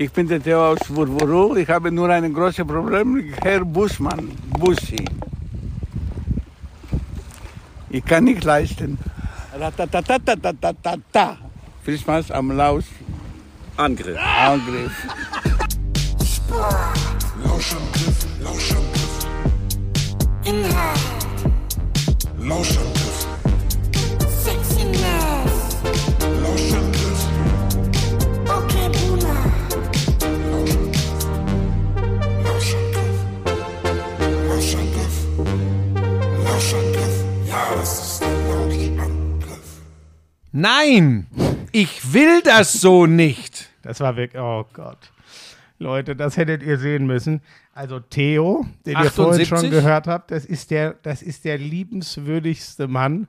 Ich bin der Theo aus Wurwuru. Ich habe nur ein großes Problem, Herr Buschmann, Buschi. Ich kann nicht leisten. Ratatatatatatatata. Viel Spaß am Laus. Angriff. Angriff. Lauschangriff, Lauschangriff. Inhalt, Lauschangriff, Nein! Ich will das so nicht! Das war wirklich, oh Gott. Leute, das hättet ihr sehen müssen. Also Theo, den ihr vorhin 78? schon gehört habt, das ist der, das ist der liebenswürdigste Mann,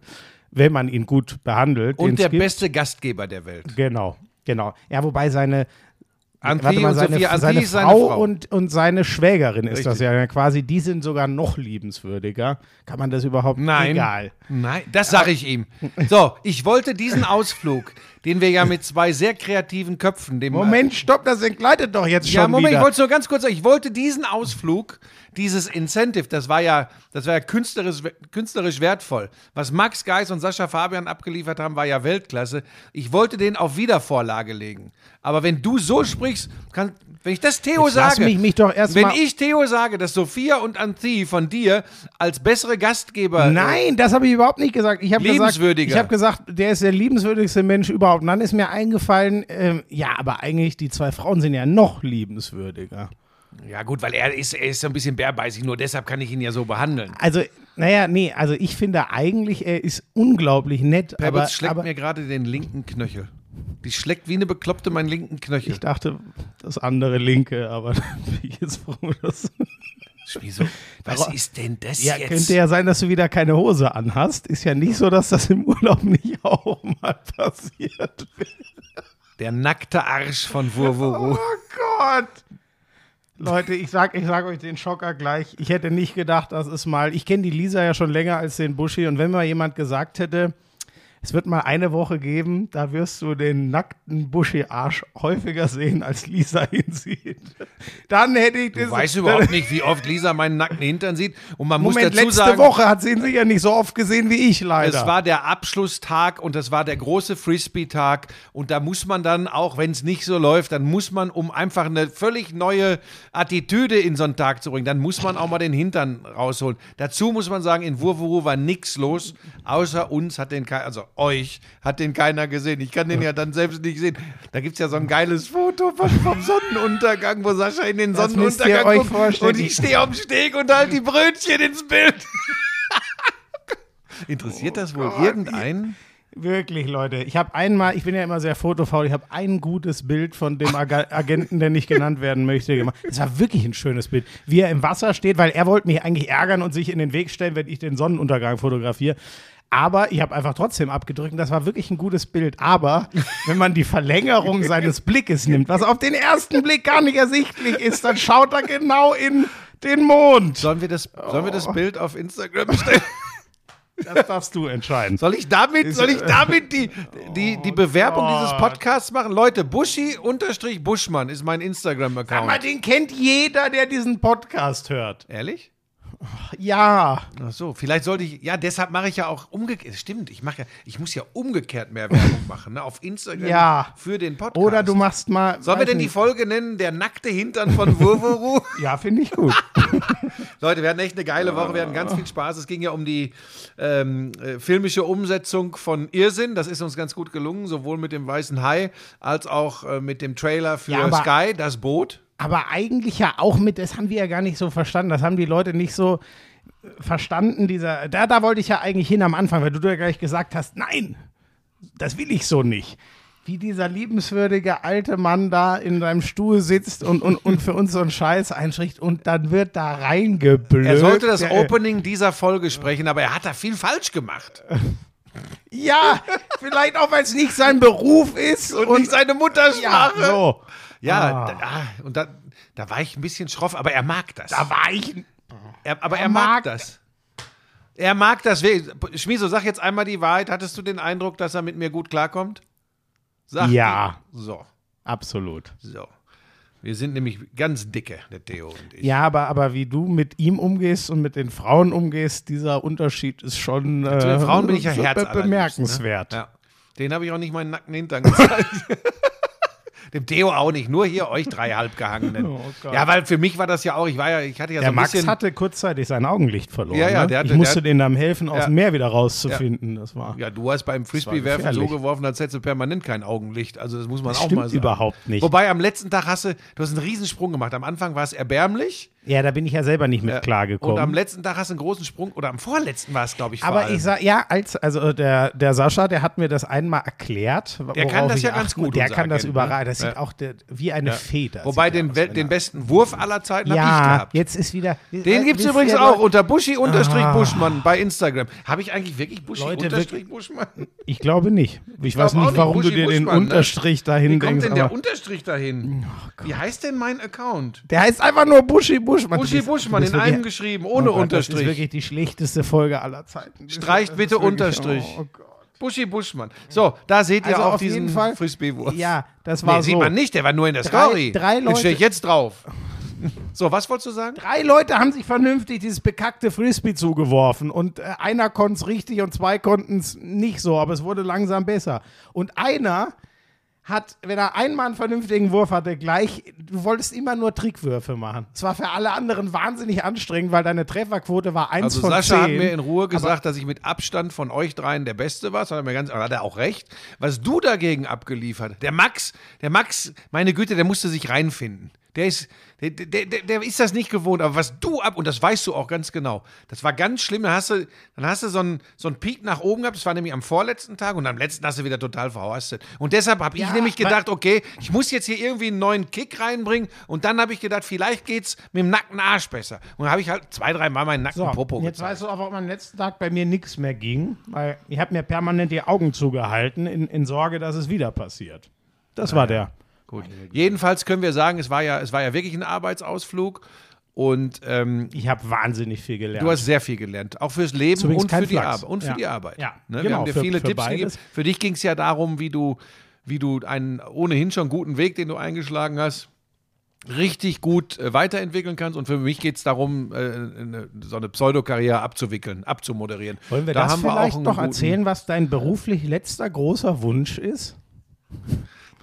wenn man ihn gut behandelt. Und der gibt. beste Gastgeber der Welt. Genau, genau. Ja, wobei seine, Warte mal, und seine, Sophia, seine, seine Frau Frau. Und, und seine Schwägerin ist das Richtig. ja quasi. Die sind sogar noch liebenswürdiger. Kann man das überhaupt? Nein. Egal. Nein, das sage ich ihm. So, ich wollte diesen Ausflug, den wir ja mit zwei sehr kreativen Köpfen, dem Moment, stopp, das entgleitet doch jetzt schon Ja, Moment, wieder. ich wollte es nur ganz kurz sagen. Ich wollte diesen Ausflug, dieses Incentive, das war ja, das war ja künstlerisch, künstlerisch wertvoll. Was Max Geis und Sascha Fabian abgeliefert haben, war ja Weltklasse. Ich wollte den auf Wiedervorlage legen. Aber wenn du so sprichst, kann, wenn ich das Theo Jetzt lass sage, mich- mich doch erst wenn mal- ich Theo sage, dass Sophia und Anthi von dir als bessere Gastgeber Nein, das habe ich überhaupt nicht gesagt. Ich habe gesagt, ich habe gesagt, der ist der liebenswürdigste Mensch überhaupt. Und dann ist mir eingefallen, ähm, ja, aber eigentlich die zwei Frauen sind ja noch liebenswürdiger. Ja, gut, weil er ist, er ist so ein bisschen bärbeißig, nur deshalb kann ich ihn ja so behandeln. Also, naja, nee, also ich finde eigentlich, er ist unglaublich nett, aber, Perbitz schlägt aber mir gerade den linken Knöchel. Die schlägt wie eine Bekloppte meinen linken Knöchel. ich dachte, das andere linke, aber bin ich jetzt froh, dass Wieso? Was ist denn das Ja, jetzt? könnte ja sein, dass du wieder keine Hose anhast. Ist ja nicht so, dass das im Urlaub nicht auch mal passiert. Der nackte Arsch von Wurwuru. Oh Gott! Leute, ich sag, ich sag euch den Schocker gleich. Ich hätte nicht gedacht, das ist mal. Ich kenne die Lisa ja schon länger als den Buschi. Und wenn mal jemand gesagt hätte, es wird mal eine Woche geben, da wirst du den nackten Buschi-Arsch häufiger sehen, als Lisa ihn sieht. Dann hätte ich Du das. weißt überhaupt nicht, wie oft Lisa meinen nackten Hintern sieht. Und man Moment, muss dazu letzte sagen, Woche hat sie ihn sicher nicht so oft gesehen wie ich leider. es war der Abschlusstag und das war der große Frisbee-Tag. Und da muss man dann, auch wenn es nicht so läuft, dann muss man, um einfach eine völlig neue Attitüde in so einen Tag zu bringen, dann muss man auch mal den Hintern rausholen. Dazu muss man sagen, in Wurwuru war nichts los, außer uns hat den also euch hat den keiner gesehen. Ich kann den ja dann selbst nicht sehen. Da gibt es ja so ein geiles Foto von, vom Sonnenuntergang, wo Sascha in den Das Sonnenuntergang euch guckt vorstellen. und ich stehe auf dem Steg und halte die Brötchen ins Bild. Interessiert das wohl irgendeinen? Wirklich, Leute. Ich habe einmal, ich bin ja immer sehr fotofaul, ich habe ein gutes Bild von dem Aga Agenten, der nicht genannt werden möchte, gemacht. Es war wirklich ein schönes Bild. Wie er im Wasser steht, weil er wollte mich eigentlich ärgern und sich in den Weg stellen, wenn ich den Sonnenuntergang fotografiere. Aber ich habe einfach trotzdem abgedrückt und das war wirklich ein gutes Bild. Aber wenn man die Verlängerung seines Blickes nimmt, was auf den ersten Blick gar nicht ersichtlich ist, dann schaut er genau in den Mond. Sollen wir das, sollen wir das Bild auf Instagram stellen? Das darfst du entscheiden. Soll ich damit, soll ich damit die, die, die Bewerbung Gott. dieses Podcasts machen? Leute, Buschi-Buschmann ist mein Instagram-Account. den kennt jeder, der diesen Podcast hört. Ehrlich? Ja. Ach so, vielleicht sollte ich, ja, deshalb mache ich ja auch umgekehrt. Stimmt, ich mache ja, ich muss ja umgekehrt mehr Werbung machen, ne, auf Instagram Ja. für den Podcast. Oder du machst mal. Sollen wir denn die. Folge nennen, der nackte Hintern von Wurwuru? Ja, finde ich gut. Leute, wir hatten echt eine geile Woche, wir hatten ganz viel Spaß. Es ging ja um die ähm, äh, filmische Umsetzung von Irrsinn. Das ist uns ganz gut gelungen, sowohl mit dem Weißen Hai als auch äh, mit dem Trailer für Ja, Sky, das Boot. Aber eigentlich ja auch mit, das haben wir ja gar nicht so verstanden. Das haben die Leute nicht so äh, verstanden. Dieser, da, da wollte ich ja eigentlich hin am Anfang, weil du ja gleich gesagt hast, nein, das will ich so nicht. Wie dieser liebenswürdige alte Mann da in seinem Stuhl sitzt und, und, und für uns so einen Scheiß einspricht und dann wird da reingeblökt. Er sollte das Der- Opening dieser Folge sprechen, aber er hat da viel falsch gemacht. Ja, vielleicht auch, weil es nicht sein Beruf ist Und, nicht seine ja, Muttersprache. so. Ja, Ah. da, ah, und da, da war ich ein bisschen schroff, aber er mag das. Da war ich. Er, aber er, Er mag, mag- das. Er mag das. Schmieso, sag jetzt einmal die Wahrheit. Hattest du den Eindruck, dass er mit mir gut klarkommt? Sag Ja. die. So, Absolut. so. Wir sind nämlich ganz dicke, der Theo und ich. Ja, aber, aber wie du mit ihm umgehst und mit den Frauen umgehst, dieser Unterschied ist schon äh, Zu den Frauen bin ich ja be- herzallerliebst, bemerkenswert. Ne? Ja. Den habe ich auch nicht meinen nackten Hintern gezeigt. Dem Theo auch nicht, nur hier euch drei Halbgehangenen. Oh ja, weil für mich war das ja auch, ich war ja, ich hatte ja Der so ein Max bisschen. hatte kurzzeitig sein Augenlicht verloren. Ja, ja, ne? der hatte- ich musste denen dann helfen, aus dem Meer wieder rauszufinden. Das war. ja, du hast beim Frisbee-Werfen so geworfen, als hättest du permanent kein Augenlicht. Also das muss man Das auch mal sagen. überhaupt nicht. Wobei am letzten Tag hast du, du hast einen Riesensprung gemacht. Am Anfang war es erbärmlich. Ja, da bin ich ja selber nicht mit Ja. klargekommen. Und am letzten Tag hast du einen großen Sprung, oder am vorletzten war es, glaube ich, Aber allem. ich sag, ja, als, also der, der Sascha, der hat mir das einmal erklärt. Der kann das ich ja ganz achten- gut, Der kann das überragend. ne? Das sieht Ja. auch der, wie eine Feder. Wobei sieht den, aus, den besten Wurf aller Zeiten habe ich Ja, gehabt. jetzt ist wieder. Den gibt es übrigens auch Leute, unter Buschi-Buschmann Ah. bei Instagram. Habe ich eigentlich wirklich Buschi-Buschmann? Ich glaube nicht. Ich, weiß glaub auch nicht, warum du dir den ne? Unterstrich dahin Wie kommt denkst. denn der Unterstrich dahin? Oh Wie heißt denn mein Account? der heißt einfach nur Buschi Buschmann. Buschi Buschmann in einem geschrieben, ohne Oh Gott, Das ist Unterstrich. wirklich die schlechteste Folge aller Zeiten. Streicht bitte wirklich- Unterstrich. Oh Gott. Buschi Buschmann. So, da seht ihr Also auch auf jeden diesen Fall- Frisbee-Wurf. Ja, das war Nee, so. sieht man nicht, der war nur in der Drei- Story. drei Den Leute- stehe ich jetzt drauf. So, was wolltest du sagen? Drei Leute haben sich vernünftig dieses bekackte Frisbee zugeworfen und äh, einer konnte es richtig und zwei konnten es nicht so, aber es wurde langsam besser. Und einer hat, wenn er einmal einen vernünftigen Wurf hatte, gleich, du wolltest immer nur Trickwürfe machen. Es war für alle anderen wahnsinnig anstrengend, weil deine Trefferquote war 1 Also von Sascha 10. hat mir in Ruhe gesagt, dass ich mit Abstand von euch dreien der Beste war. Das hat er mir ganz, hat er auch recht. Was du dagegen abgeliefert, der Max, der Max, meine Güte, der musste sich reinfinden. Der ist, der, der, der, ist das nicht gewohnt. Aber was du ab, und das weißt du auch ganz genau, das war ganz schlimm. Dann hast du, dann hast du so einen, so einen Peak nach oben gehabt. Das war nämlich am vorletzten Tag und am letzten hast du wieder total verhastet. Und deshalb habe ich Ja, nämlich weil- gedacht, okay, ich muss jetzt hier irgendwie einen neuen Kick reinbringen. Und dann habe ich gedacht, vielleicht geht's mit dem nackten Arsch besser. Und dann habe ich halt zwei, drei Mal meinen nackten So, Popo jetzt gezeigt. weißt du auch, warum am letzten Tag bei mir nichts mehr ging, weil ich habe mir permanent die Augen zugehalten in, in Sorge, dass es wieder passiert. Das war der. Gut. Jedenfalls können wir sagen, es war ja, es war ja wirklich ein Arbeitsausflug und ähm, Ich habe wahnsinnig viel gelernt. du hast sehr viel gelernt, auch fürs Leben und für die. Arbeit, und für Ja. die Arbeit. Ja, ne? Wir genau, haben dir für- viele für Tipps beides. gegeben. Für dich ging es ja darum, wie du, wie du einen ohnehin schon guten Weg, den du eingeschlagen hast, richtig gut äh, weiterentwickeln kannst. Und für mich geht es darum, äh, eine, so eine Pseudokarriere abzuwickeln, abzumoderieren. Wollen wir da das wir vielleicht auch einen noch erzählen, was dein beruflich letzter großer Wunsch ist?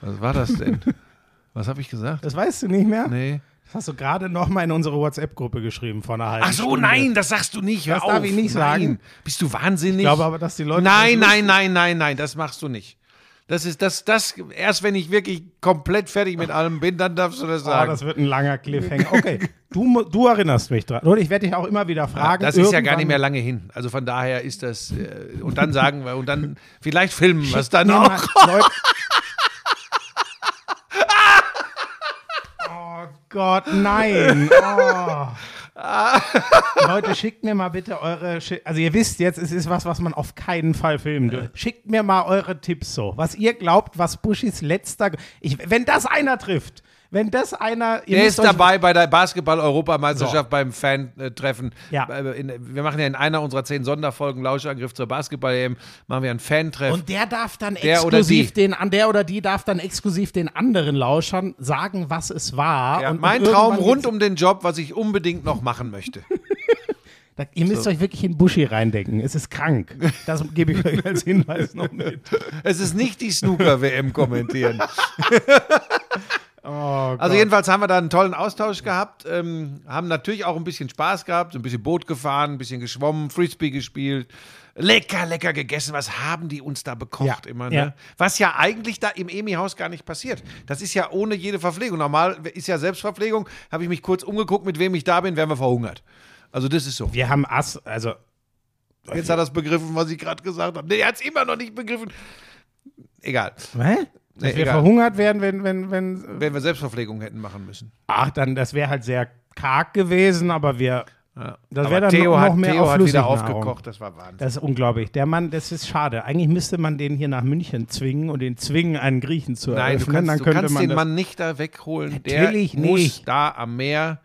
Was war das denn? Was habe ich gesagt? Das weißt du nicht mehr? Nee. Das hast du gerade noch mal in unsere WhatsApp-Gruppe geschrieben vor einer halben Ach so, Stunde. nein, das sagst du nicht. Hör Das auf. darf ich nicht nein. sagen. Bist du wahnsinnig? Ich glaube aber, dass die Leute. nein, nein, nein, nein, nein, das machst du nicht. Das ist das, das, erst wenn ich wirklich komplett fertig mit allem bin, dann darfst du das Oh, sagen. das wird ein langer Cliffhanger. Okay, du, du erinnerst mich dran. Und ich werde dich auch immer wieder fragen. das ist ja gar nicht mehr lange hin. Also von daher ist das, äh, und dann sagen wir, und dann vielleicht filmen wir es dann auch. mal- Leute. Oh Gott, nein. Oh. Leute, schickt mir mal bitte eure. Schi- Also, ihr wisst jetzt, es ist was, was man auf keinen Fall filmen dürft. Schickt mir mal eure Tipps so. Was ihr glaubt, was Bushis letzter. Ich, wenn das einer trifft, wenn das einer. Der ist dabei bei der Basketball-Europameisterschaft beim Fan-Treffen. Ja. Äh, Wir machen ja in einer unserer zehn Sonderfolgen Lauschangriff zur Basketball-EM, machen wir ein Fan-Treff. Und der darf dann Der oder exklusiv den, an der oder die darf dann exklusiv den anderen Lauschern sagen, was es war. Ja, und mein und Traum rund um den Job, was ich unbedingt noch machen möchte. Da, ihr müsst euch wirklich in Buschi reindenken. Es ist krank. Das gebe ich euch als Hinweis noch mit. Es ist nicht die Snooker-WM kommentieren. Oh Also jedenfalls haben wir da einen tollen Austausch gehabt, ähm, haben natürlich auch ein bisschen Spaß gehabt, so ein bisschen Boot gefahren, ein bisschen geschwommen, Frisbee gespielt, lecker, lecker gegessen. Was haben die uns da bekocht Ja, immer, ne? ja. Was ja eigentlich da im Emi-Haus gar nicht passiert. Das ist ja ohne jede Verpflegung. Normal ist ja Selbstverpflegung. Habe ich mich kurz umgeguckt, mit wem ich da bin, wären wir verhungert. Also das ist so. Wir haben Ass, also Jetzt hat er es begriffen, was ich gerade gesagt habe. Nee, er hat es immer noch nicht begriffen. Egal. hä? Dass Nee, wir egal. verhungert werden, wenn, wenn, wenn. Wenn wir Selbstverpflegung hätten machen müssen. Ach, dann, das wäre halt sehr karg gewesen, aber wir. Ja. Das wäre dann Theo noch, hat, noch mehr Theo auf hat wieder aufgekocht, das war Wahnsinn. Das ist unglaublich. Der Mann, das ist schade. Eigentlich müsste man den hier nach München zwingen und den zwingen, einen Griechen zu Nein, du eröffnen. kannst, dann du könnte kannst man den Mann nicht da wegholen. Natürlich der muss nicht. da am Meer.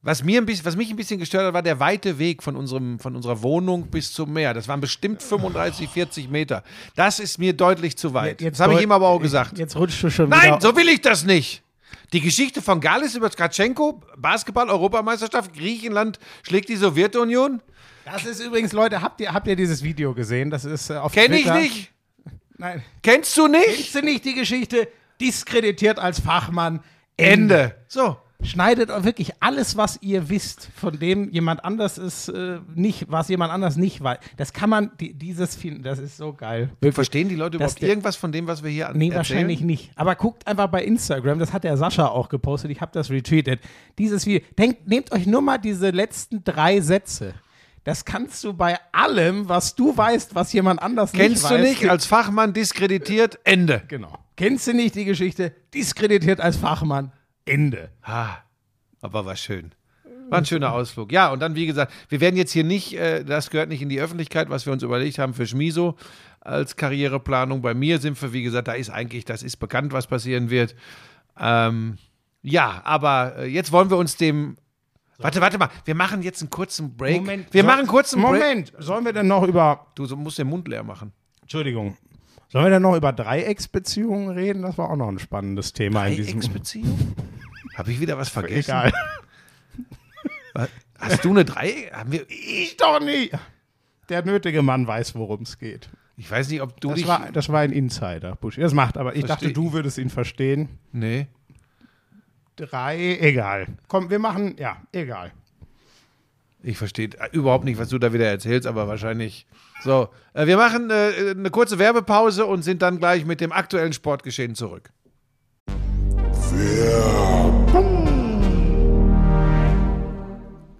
Was, mir ein bisschen, was mich ein bisschen gestört hat, war der weite Weg von, unserem, von unserer Wohnung bis zum Meer. Das waren bestimmt 35, 40 Meter. Das ist mir deutlich zu weit. das habe ich ihm aber auch gesagt. Jetzt rutschst du schon Nein, wieder. so will ich das nicht. Die Geschichte von Galis über Tkatschenko, Basketball-Europameisterschaft, Griechenland schlägt die Sowjetunion. Das ist übrigens, Leute, habt ihr, habt ihr dieses Video gesehen? Das ist äh, auf Kenn ich Twitter. nicht. Nein. Kennst du nicht? Kennst du nicht die Geschichte? Diskreditiert als Fachmann. Ende. So. Schneidet auch wirklich alles, was ihr wisst, von dem jemand anders ist, äh, nicht, was jemand anders nicht weiß. Das kann man, die, dieses finden, das ist so geil. Verstehen die Leute überhaupt der- irgendwas von dem, was wir hier an Nee, erzählen? wahrscheinlich nicht. Aber guckt einfach bei Instagram, das hat der Sascha auch gepostet, ich habe das retweetet. Dieses Video, denkt, nehmt euch nur mal diese letzten drei Sätze. Das kannst du bei allem, was du weißt, was jemand anders Kennst nicht du weiß. nicht? Als Fachmann diskreditiert. Ende. Genau. Kennst du nicht die Geschichte? Diskreditiert als Fachmann. Ende. Ah, aber war schön. War ein schöner Ausflug. Ja, und dann, wie gesagt, wir werden jetzt hier nicht, äh, das gehört nicht in die Öffentlichkeit, was wir uns überlegt haben für Schmiso als Karriereplanung. Bei mir sind wir, wie gesagt, da ist eigentlich, das ist bekannt, was passieren wird. Ähm, ja, aber äh, jetzt wollen wir uns dem. Warte, warte mal, wir machen jetzt einen kurzen Break. wir so- machen kurz einen Break. Moment, sollen wir denn noch über. Du so- musst den Mund leer machen. Entschuldigung. Sollen wir denn noch über Dreiecksbeziehungen reden? Das war auch noch ein spannendes Thema in diesem. Dreiecksbeziehung? Habe ich wieder was vergessen? Egal. Hast du eine Drei? Haben wir, Ich doch nicht. Der nötige Mann weiß, worum es geht. ich weiß nicht, ob du Das dich. war, das war ein Insider, Buschi. Das macht, aber ich Versteh- dachte, du würdest ihn verstehen. nee. Drei, egal. Komm, wir machen, ja, egal. Ich verstehe überhaupt nicht, was du da wieder erzählst, aber wahrscheinlich. So, äh, wir machen äh, eine kurze Werbepause und sind dann gleich mit dem aktuellen Sportgeschehen zurück.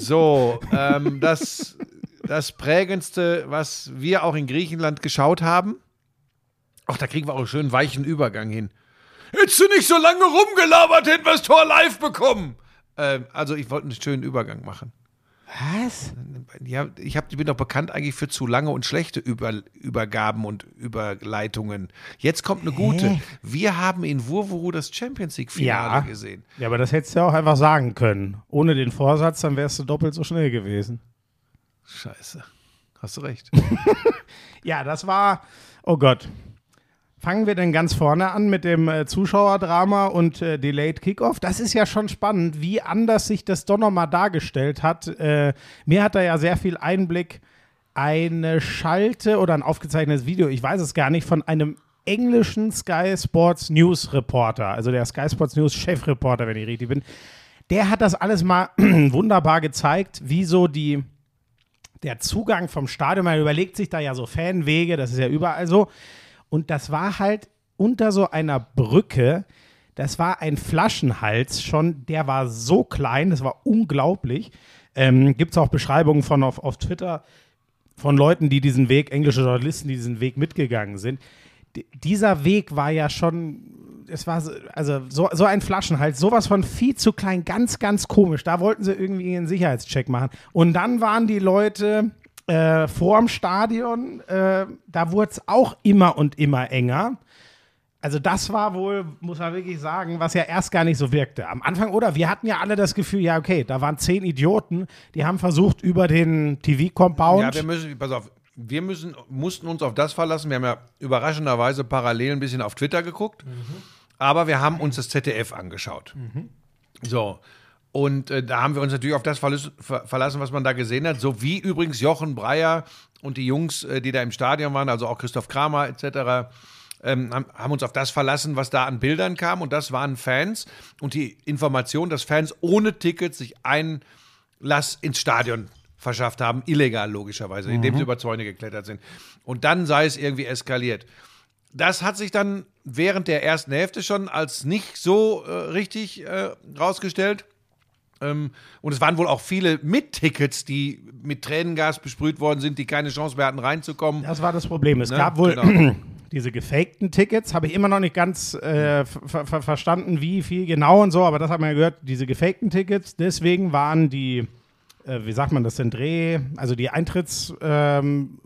So, ähm, das, das prägendste, was wir auch in Griechenland geschaut haben. Ach, da kriegen wir auch einen schönen weichen Übergang hin. Hättest du nicht so lange rumgelabert, hätten wir das Tor live bekommen. Ähm, also, ich wollte einen schönen Übergang machen. Was? Ja, ich, hab, ich bin doch bekannt eigentlich für zu lange und schlechte Über, Übergaben und Überleitungen. Jetzt kommt eine gute. Wir haben in Wurwuru das Champions League-Finale Ja. gesehen. Ja, aber das hättest du ja auch einfach sagen können. Ohne den Vorsatz, dann wärst du doppelt so schnell gewesen. Scheiße. Hast du recht. Ja, das war, oh Gott. Fangen wir denn ganz vorne an mit dem äh, Zuschauerdrama und äh, Delayed Kickoff. Das ist ja schon spannend, wie anders sich das doch nochmal dargestellt hat. Äh, mir hat da ja sehr viel Einblick eine Schalte oder ein aufgezeichnetes Video, ich weiß es gar nicht, von einem englischen Sky Sports News Reporter, also der Sky Sports News Chefreporter, wenn ich richtig bin, der hat das alles mal wunderbar gezeigt, wie so die, der Zugang vom Stadion, man überlegt sich da ja so Fanwege, das ist ja überall so. Und das war halt unter so einer Brücke, das war ein Flaschenhals schon, der war so klein, das war unglaublich. Ähm, Gibt es auch Beschreibungen von auf, auf Twitter von Leuten, die diesen Weg, englische Journalisten, die diesen Weg mitgegangen sind. D dieser Weg war ja schon, es war so, also so, so ein Flaschenhals, sowas von viel zu klein, ganz, ganz komisch. Da wollten sie irgendwie einen Sicherheitscheck machen. Und dann waren die Leute äh, vorm Stadion, äh, da wurde es auch immer und immer enger. Also das war wohl, muss man wirklich sagen, was ja erst gar nicht so wirkte. Am Anfang, oder? Wir hatten ja alle das Gefühl, ja, okay, da waren zehn Idioten, die haben versucht, über den TV-Compound. Ja, wir müssen, pass auf, wir müssen, mussten uns auf das verlassen. Wir haben ja überraschenderweise parallel ein bisschen auf Twitter geguckt, aber wir haben uns das ZDF angeschaut. So. Und äh, da haben wir uns natürlich auf das verlass- ver verlassen, was man da gesehen hat. So wie übrigens Jochen Breyer und die Jungs, äh, die da im Stadion waren, also auch Christoph Kramer etc., ähm, haben, uns auf das verlassen, was da an Bildern kam. Und das waren Fans und die Information, dass Fans ohne Tickets sich Einlass ins Stadion verschafft haben, illegal logischerweise, indem sie über Zäune geklettert sind. Und dann sei es irgendwie eskaliert. Das hat sich dann während der ersten Hälfte schon als nicht so äh, richtig äh, rausgestellt. Ähm, und es waren wohl auch viele mit Tickets, die mit Tränengas besprüht worden sind, die keine Chance mehr hatten reinzukommen. Das war das Problem. Es Ne? gab wohl Genau. diese gefakten Tickets, habe ich immer noch nicht ganz äh, ver ver verstanden, wie viel genau und so, aber das hat man ja gehört, diese gefakten Tickets. Deswegen waren die, äh, wie sagt man das denn, Dreh, also die Eintritts, ähm,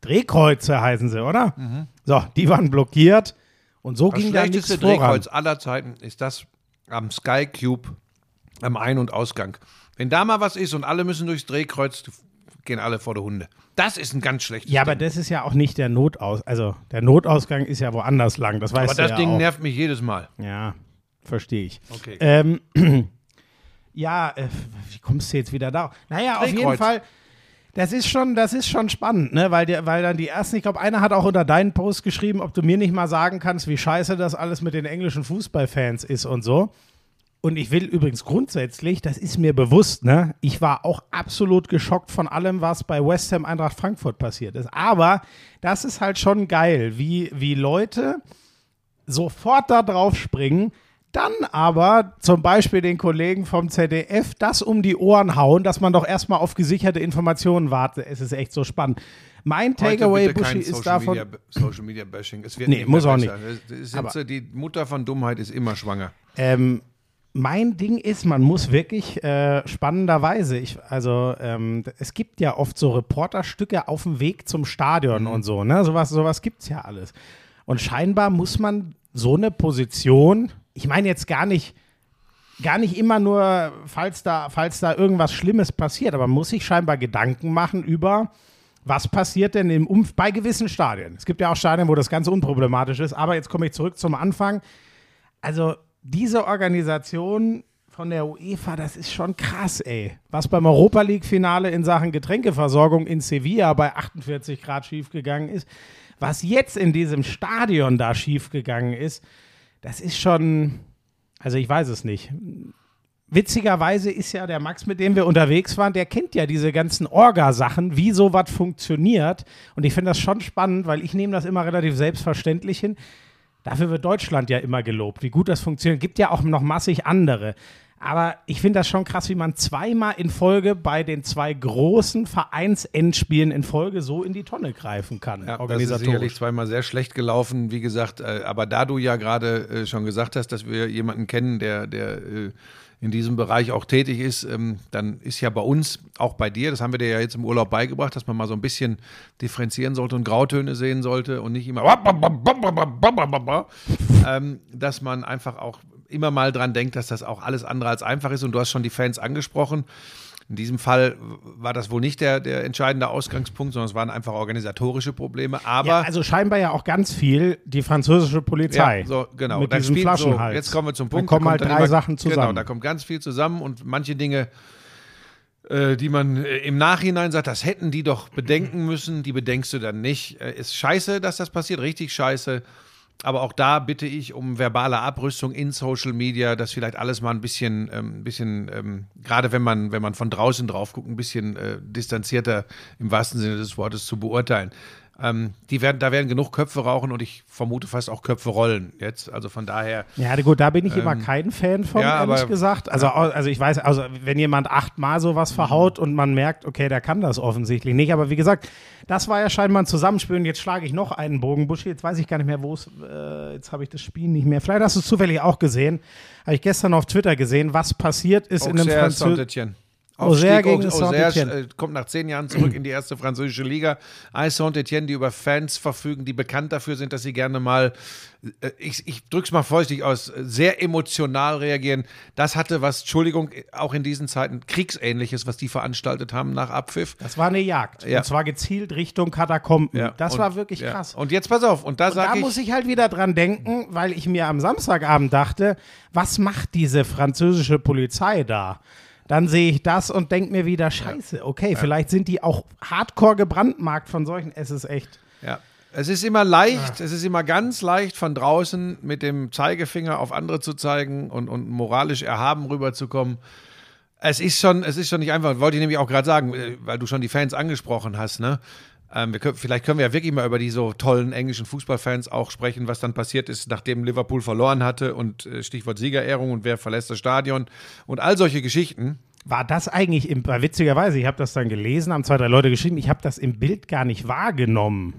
Drehkreuze heißen sie, oder? So, die waren blockiert und so Mhm. Das ging da nichts schlechteste voran. Drehkreuz aller Zeiten ist das am Sky Cube am Ein- und Ausgang. Wenn da mal was ist und alle müssen durchs Drehkreuz, gehen alle vor der Hunde. Das ist ein ganz schlechtes Ja, aber Ding. das ist ja auch nicht der Notaus, also der Notausgang ist ja woanders lang, das weißt aber du das ja Ding auch. nervt mich jedes Mal. Ja, verstehe ich. Okay. Ähm, ja, äh, wie kommst du jetzt wieder da? Naja, auf jeden Drehkreuz. Fall. Das ist schon, das ist schon spannend, ne? Weil, der, weil dann die ersten, ich glaube, einer hat auch unter deinen Post geschrieben, ob du mir nicht mal sagen kannst, wie scheiße das alles mit den englischen Fußballfans ist und so. Und ich will übrigens grundsätzlich, das ist mir bewusst, ne? Ich war auch absolut geschockt von allem, was bei West Ham Eintracht Frankfurt passiert ist. Aber das ist halt schon geil, wie, wie Leute sofort da drauf springen, dann aber zum Beispiel den Kollegen vom ZDF das um die Ohren hauen, dass man doch erstmal auf gesicherte Informationen wartet. Es ist echt so spannend. Mein Takeaway, Buschi, ist davon. Media, Social Media Bashing. Es wird Nee, nicht muss auch besser. Äh, die Mutter von Dummheit ist immer schwanger. Ähm, mein Ding ist, man muss wirklich äh, spannenderweise, ich, also ähm, es gibt ja oft so Reporterstücke auf dem Weg zum Stadion und so, ne? Sowas, sowas gibt es ja alles. Und scheinbar muss man so eine Position, ich meine jetzt gar nicht, gar nicht immer nur, falls da, falls da irgendwas Schlimmes passiert, aber man muss sich scheinbar Gedanken machen über, was passiert denn im Umf bei gewissen Stadien. Es gibt ja auch Stadien, wo das ganz unproblematisch ist, aber jetzt komme ich zurück zum Anfang. Also diese Organisation von der UEFA, das ist schon krass, ey. Was beim Europa League-Finale in Sachen Getränkeversorgung in Sevilla bei 48 Grad schiefgegangen ist, was jetzt in diesem Stadion da schiefgegangen ist, das ist schon, also ich weiß es nicht. Witzigerweise ist ja der Max, mit dem wir unterwegs waren, der kennt ja diese ganzen Orga-Sachen, wie sowas funktioniert. Und ich finde das schon spannend, weil ich nehme das immer relativ selbstverständlich hin. Dafür wird Deutschland ja immer gelobt, wie gut das funktioniert. Gibt ja auch noch massig andere. Aber ich finde das schon krass, wie man zweimal in Folge bei den zwei großen Vereinsendspielen in Folge so in die Tonne greifen kann, Ja, das ist organisatorisch. sicherlich zweimal sehr schlecht gelaufen, wie gesagt. Äh, aber da du ja gerade äh, schon gesagt hast, dass wir jemanden kennen, der, der äh, in diesem Bereich auch tätig ist, ähm, dann ist ja bei uns, auch bei dir, das haben wir dir ja jetzt im Urlaub beigebracht, dass man mal so ein bisschen differenzieren sollte und Grautöne sehen sollte und nicht immer, dass man einfach auch immer mal dran denkt, dass das auch alles andere als einfach ist. Und du hast schon die Fans angesprochen. In diesem Fall war das wohl nicht der, der entscheidende Ausgangspunkt, sondern es waren einfach organisatorische Probleme. Aber ja, also scheinbar ja auch ganz viel die französische Polizei. ja, so, genau. Mit Da diesem spielt so, jetzt kommen wir zum Da Punkt. kommen da halt drei dann Sachen zusammen. Genau, da kommt ganz viel zusammen und manche Dinge äh, die man äh, im Nachhinein sagt, das hätten die doch bedenken müssen, die bedenkst du dann nicht. Äh, ist scheiße, dass das passiert, richtig scheiße. Aber auch da bitte ich um verbale Abrüstung in Social Media, dass vielleicht alles mal ein bisschen, ähm, bisschen ähm, gerade wenn man, wenn man von draußen drauf guckt, ein bisschen äh, distanzierter im wahrsten Sinne des Wortes zu beurteilen. Ähm, die werden, da werden genug Köpfe rauchen und ich vermute fast auch Köpfe rollen jetzt. Also von daher. Ja, gut, da bin ich immer kein Fan von, Ähm, ja, ehrlich aber- gesagt. Also, also ich weiß, also wenn jemand achtmal sowas verhaut und man merkt, okay, der kann das offensichtlich nicht. Aber wie gesagt, das war ja scheinbar ein Zusammenspiel. Und jetzt schlage ich noch einen Bogen, Buschi. Jetzt weiß ich gar nicht mehr, wo es, äh, jetzt habe ich das Spiel nicht mehr. Vielleicht hast du es zufällig auch gesehen. Habe ich gestern auf Twitter gesehen, was passiert ist in einem Auxerre Französischen. Aufstieg, gegen Auxerre, Saint-Etienne. äh, kommt nach zehn Jahren zurück in die erste französische Liga. AS Saint-Etienne, die über Fans verfügen, die bekannt dafür sind, dass sie gerne mal, äh, ich, ich drück's mal vorsichtig aus, äh, sehr emotional reagieren. Das hatte was, Entschuldigung, auch in diesen Zeiten Kriegsähnliches, was die veranstaltet haben nach Abpfiff. Das war eine Jagd. Ja. Und zwar gezielt Richtung Katakomben. Ja, das und- war wirklich ja. krass. Und jetzt pass auf, und da Und da sage muss ich, ich halt wieder dran denken, weil ich mir am Samstagabend dachte, was macht diese französische Polizei da? Dann sehe ich das und denke mir wieder, scheiße, okay, vielleicht sind die auch hardcore gebrandmarkt von solchen. Es ist echt. Ja. Es ist immer leicht, es ist immer ganz leicht von draußen mit dem Zeigefinger auf andere zu zeigen und, und moralisch erhaben rüberzukommen. Es ist schon, es ist schon nicht einfach. Wollte ich nämlich auch gerade sagen, äh, weil du schon die Fans angesprochen hast, ne? Ähm, wir können, vielleicht können wir ja wirklich mal über die so tollen englischen Fußballfans auch sprechen, was dann passiert ist, nachdem Liverpool verloren hatte und äh, Stichwort Siegerehrung und wer verlässt das Stadion und all solche Geschichten. War das eigentlich, im, witzigerweise, ich habe das dann gelesen, haben zwei, drei Leute geschrieben, ich habe das im Bild gar nicht wahrgenommen.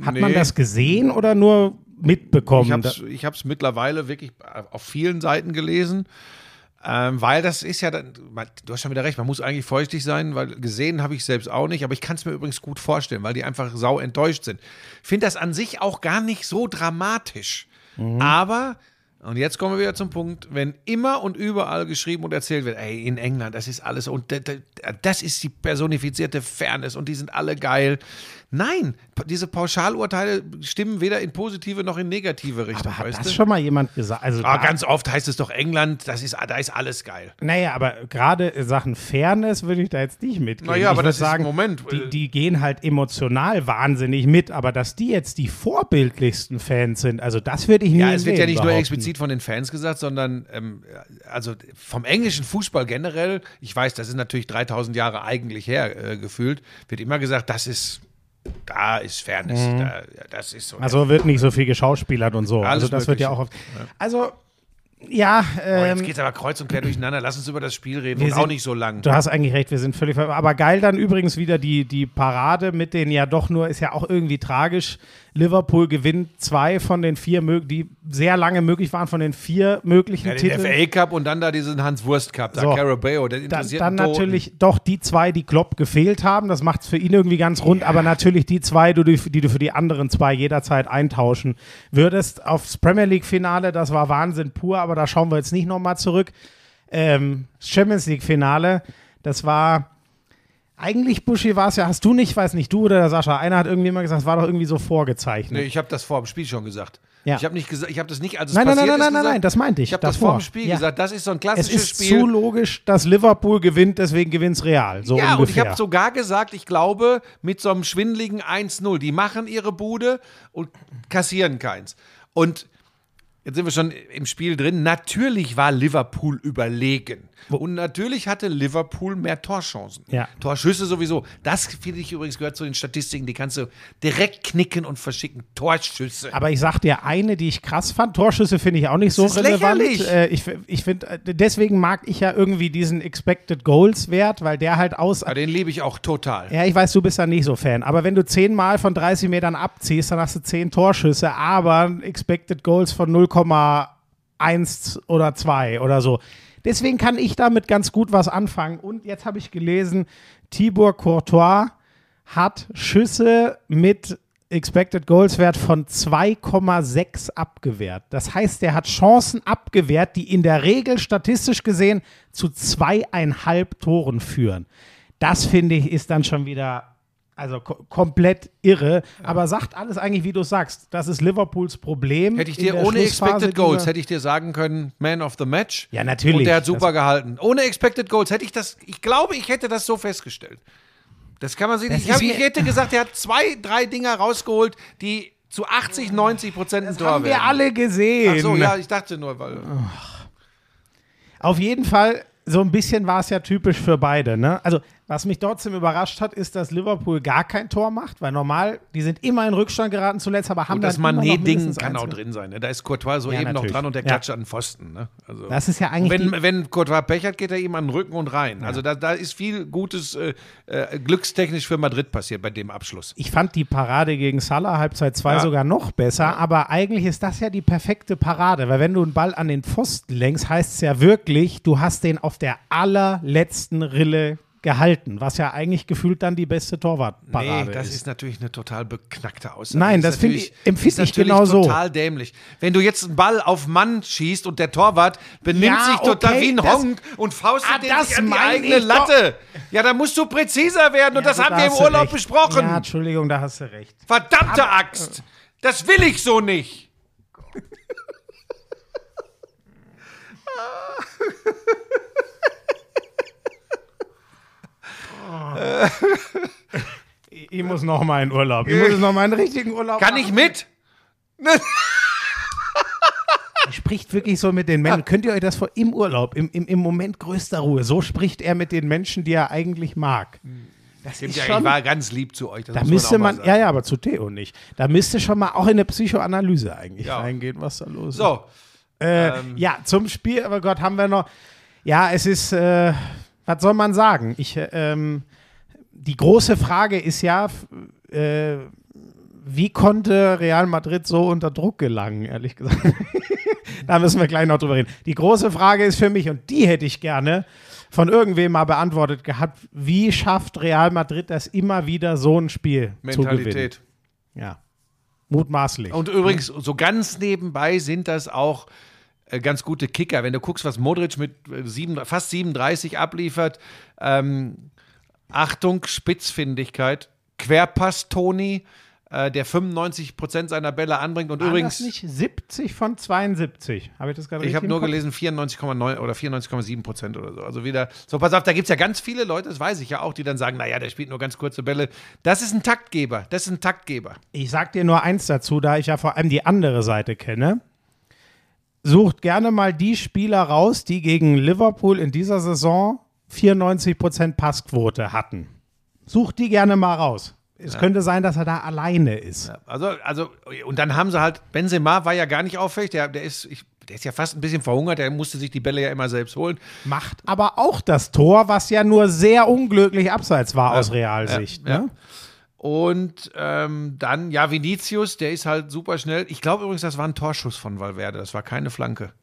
Hat man Nee. das gesehen oder nur mitbekommen? Ich habe es mittlerweile wirklich auf vielen Seiten gelesen, ähm, weil das ist ja, dann, du hast schon wieder recht, man muss eigentlich feuchtig sein, weil gesehen habe ich selbst auch nicht, aber ich kann es mir übrigens gut vorstellen, weil die einfach sau enttäuscht sind. Finde das an sich auch gar nicht so dramatisch. Aber, und jetzt kommen wir wieder zum Punkt, wenn immer und überall geschrieben und erzählt wird, ey, in England, das ist alles, und das ist die personifizierte Fairness und die sind alle geil. Nein, diese Pauschalurteile stimmen weder in positive noch in negative Richtung, hat weißt das du? schon mal jemand gesagt? Also Ah, ganz oft heißt es doch England, das ist, da ist alles geil. Naja, aber gerade in Sachen Fairness würde ich da jetzt nicht mitgehen. Naja, aber das ist- sagen, Moment, Die, die gehen halt emotional wahnsinnig mit, aber dass die jetzt die vorbildlichsten Fans sind, also das würde ich nie Ja, es wird ja nicht nur behaupten. explizit von den Fans gesagt, sondern ähm, also vom englischen Fußball generell, ich weiß, das ist natürlich 3000 Jahre eigentlich her äh, gefühlt, wird immer gesagt, das ist, da ist Fairness, da, ja, das ist so. Mhm. Also wird nicht so viel geschauspielert und so. Alles also das wird ja auch Mögliche. oft. Also ja, oh, ähm, jetzt geht's aber kreuz und quer durcheinander, lass uns über das Spiel reden Wir und auch sind- nicht so lang. Du hast eigentlich recht, wir sind völlig ver Aber geil dann übrigens wieder die, die Parade mit den ja doch nur, ist ja auch irgendwie tragisch. Liverpool gewinnt zwei von den vier, die sehr lange möglich waren, von den vier möglichen Ja, den Titeln. FA Cup und dann da diesen Hans-Wurst-Cup, da So. Carabao, der Dann, interessiert dann Toten. natürlich doch die zwei, die Klopp gefehlt haben. Das macht es für ihn irgendwie ganz rund. Aber natürlich die zwei, die, du- die du für die anderen zwei jederzeit eintauschen würdest. Aufs Premier League-Finale, das war Wahnsinn pur, aber da schauen wir jetzt nicht nochmal zurück. Ähm, Champions League-Finale, das war. Eigentlich, Buschi, war es ja, hast du nicht, weiß nicht, du oder der Sascha, einer hat irgendwie immer gesagt, es war doch irgendwie so vorgezeichnet. Nee, ich habe das vor dem Spiel schon gesagt. Ja. Ich habe nicht gesagt, ich habe das nicht, als es Nein, nein, nein, nein, nein, gesagt. nein, das meinte ich, Ich habe das vor dem Spiel Ja. gesagt. Das ist so ein es klassisches ist Spiel. zu logisch, dass Liverpool gewinnt, deswegen gewinnt es Real. So ja, und ich ungefähr. habe sogar gesagt, ich glaube, mit so einem schwindeligen 1-0, die machen ihre Bude und kassieren keins. Und jetzt sind wir schon im Spiel drin. Natürlich war Liverpool überlegen. Und natürlich hatte Liverpool mehr Torchancen. Ja. Torschüsse sowieso. Das, finde ich übrigens, gehört zu den Statistiken, die kannst du direkt knicken und verschicken. Torschüsse. Aber ich sag dir eine, die ich krass fand. Torschüsse finde ich auch nicht so ist relevant. lächerlich. Äh, ich ich finde, äh, deswegen mag ich ja irgendwie diesen Expected Goals Wert, weil der halt aus. Ja, den liebe ich auch total. Ja, ich weiß, du bist da nicht so Fan. Aber wenn du zehnmal von 30 Metern abziehst, dann hast du zehn Torschüsse, aber Expected Goals von 0,1 oder 2 oder so. Deswegen kann ich damit ganz gut was anfangen. Und jetzt habe ich gelesen, Tibor Courtois hat Schüsse mit Expected Goals Wert von 2,6 abgewehrt. Das heißt, er hat Chancen abgewehrt, die in der Regel statistisch gesehen zu zweieinhalb Toren führen. Das finde ich ist dann schon wieder, Also ko komplett irre, aber sagt alles eigentlich, wie du sagst. Das ist Liverpools Problem. Hätte ich dir ohne Expected Goals, hätte ich dir sagen können, Man of the Match. Ja, natürlich. Und der hat super Das- gehalten. Ohne Expected Goals hätte ich das, ich glaube, ich hätte das so festgestellt. Das kann man sich Das nicht. Ich, hab, ich hätte gesagt, er hat zwei, drei Dinger rausgeholt, die zu 80, 90 Prozent ein Das Tor haben wir werden. alle gesehen. Ach so, ja, ich dachte nur, weil. Auf jeden Fall, so ein bisschen war es ja typisch für beide. Ne? Also, was mich trotzdem überrascht hat, ist, dass Liverpool gar kein Tor macht, weil normal, die sind immer in Rückstand geraten zuletzt, aber haben Und das noch Manet-Ding kann auch drin sein. Ne? Da ist Courtois so Ja, eben noch natürlich. dran und der Ja. klatscht an den Pfosten. Ne? Also, Das ist ja eigentlich wenn, wenn Courtois Pech hat, geht er ihm an den Rücken und rein. Also da, da ist viel Gutes äh, äh, glückstechnisch für Madrid passiert bei dem Abschluss. Ich fand die Parade gegen Salah Halbzeit 2 Ja. sogar noch besser, aber eigentlich ist das ja die perfekte Parade, weil wenn du einen Ball an den Pfosten lenkst, heißt es ja wirklich, du hast den auf der allerletzten Rille gehalten, was ja eigentlich gefühlt dann die beste Torwartparade Nee, das ist. ist. natürlich eine total beknackte Aussage. Nein, Ist das finde ich- empfinde ich genau so. total dämlich. Wenn du jetzt einen Ball auf Mann schießt und der Torwart benimmt Ja, sich total okay, wie ein das- Honk und faustet Ah, den das sich an die eigene ich doch. Latte. Ja, da musst du präziser werden und das haben wir im Urlaub recht. besprochen. Ja, Entschuldigung, da hast du recht. Verdammte Axt! Das will ich so nicht. Ich, ich muss noch mal in Urlaub. Ich muss noch mal einen richtigen Urlaub Kann machen. ich mit? Er spricht wirklich so mit den Menschen. Könnt ihr euch das vor im Urlaub, im, im, im Moment größter Ruhe, so spricht er mit den Menschen, die er eigentlich mag. Das Stimmt ist schon, ich war ganz lieb zu euch. Da müsste man, sagen. ja, ja, aber zu Theo nicht. Da müsste schon mal auch in eine Psychoanalyse eigentlich Ja. reingehen, was da los ist. So, Äh, Ja, zum Spiel, aber Gott, haben wir noch. Ja, es ist, äh, was soll man sagen? Ich, äh, ähm, die große Frage ist ja, äh, wie konnte Real Madrid so unter Druck gelangen, ehrlich gesagt? da müssen wir gleich noch drüber reden. Die große Frage ist für mich, und die hätte ich gerne von irgendwem mal beantwortet gehabt, wie schafft Real Madrid das immer wieder, so ein Spiel zu gewinnen? Mentalität. Ja. Mutmaßlich. Und übrigens, so ganz nebenbei sind das auch ganz gute Kicker. Wenn du guckst, was Modric mit äh, sieben, fast 37 abliefert, ähm, Achtung, Spitzfindigkeit, Querpass Toni, äh, der 95 Prozent seiner Bälle anbringt. Und Waren übrigens, das nicht 70 von 72? Habe ich das gerade ich habe nur gelesen 94,9 oder 94,7 Prozent oder so. Also wieder, so pass auf, da gibt es ja ganz viele Leute, das weiß ich ja auch, die dann sagen, naja, der spielt nur ganz kurze Bälle. Das ist ein Taktgeber, das ist ein Taktgeber. Ich sag dir nur eins dazu, da ich ja vor allem die andere Seite kenne. Sucht gerne mal die Spieler raus, die gegen Liverpool in dieser Saison 94% Passquote hatten. Sucht die gerne mal raus. Es könnte sein, dass er da alleine ist. Also, also, und dann haben sie halt, Benzema war ja gar nicht auffällig, der, der, ist, ich, der ist ja fast ein bisschen verhungert, der musste sich die Bälle ja immer selbst holen. Macht aber auch das Tor, was ja nur sehr unglücklich abseits war aus Realsicht. ja. Ne? Und ähm, dann, ja, Vinicius, der ist halt super schnell. Ich glaube übrigens, das war ein Torschuss von Valverde, das war keine Flanke.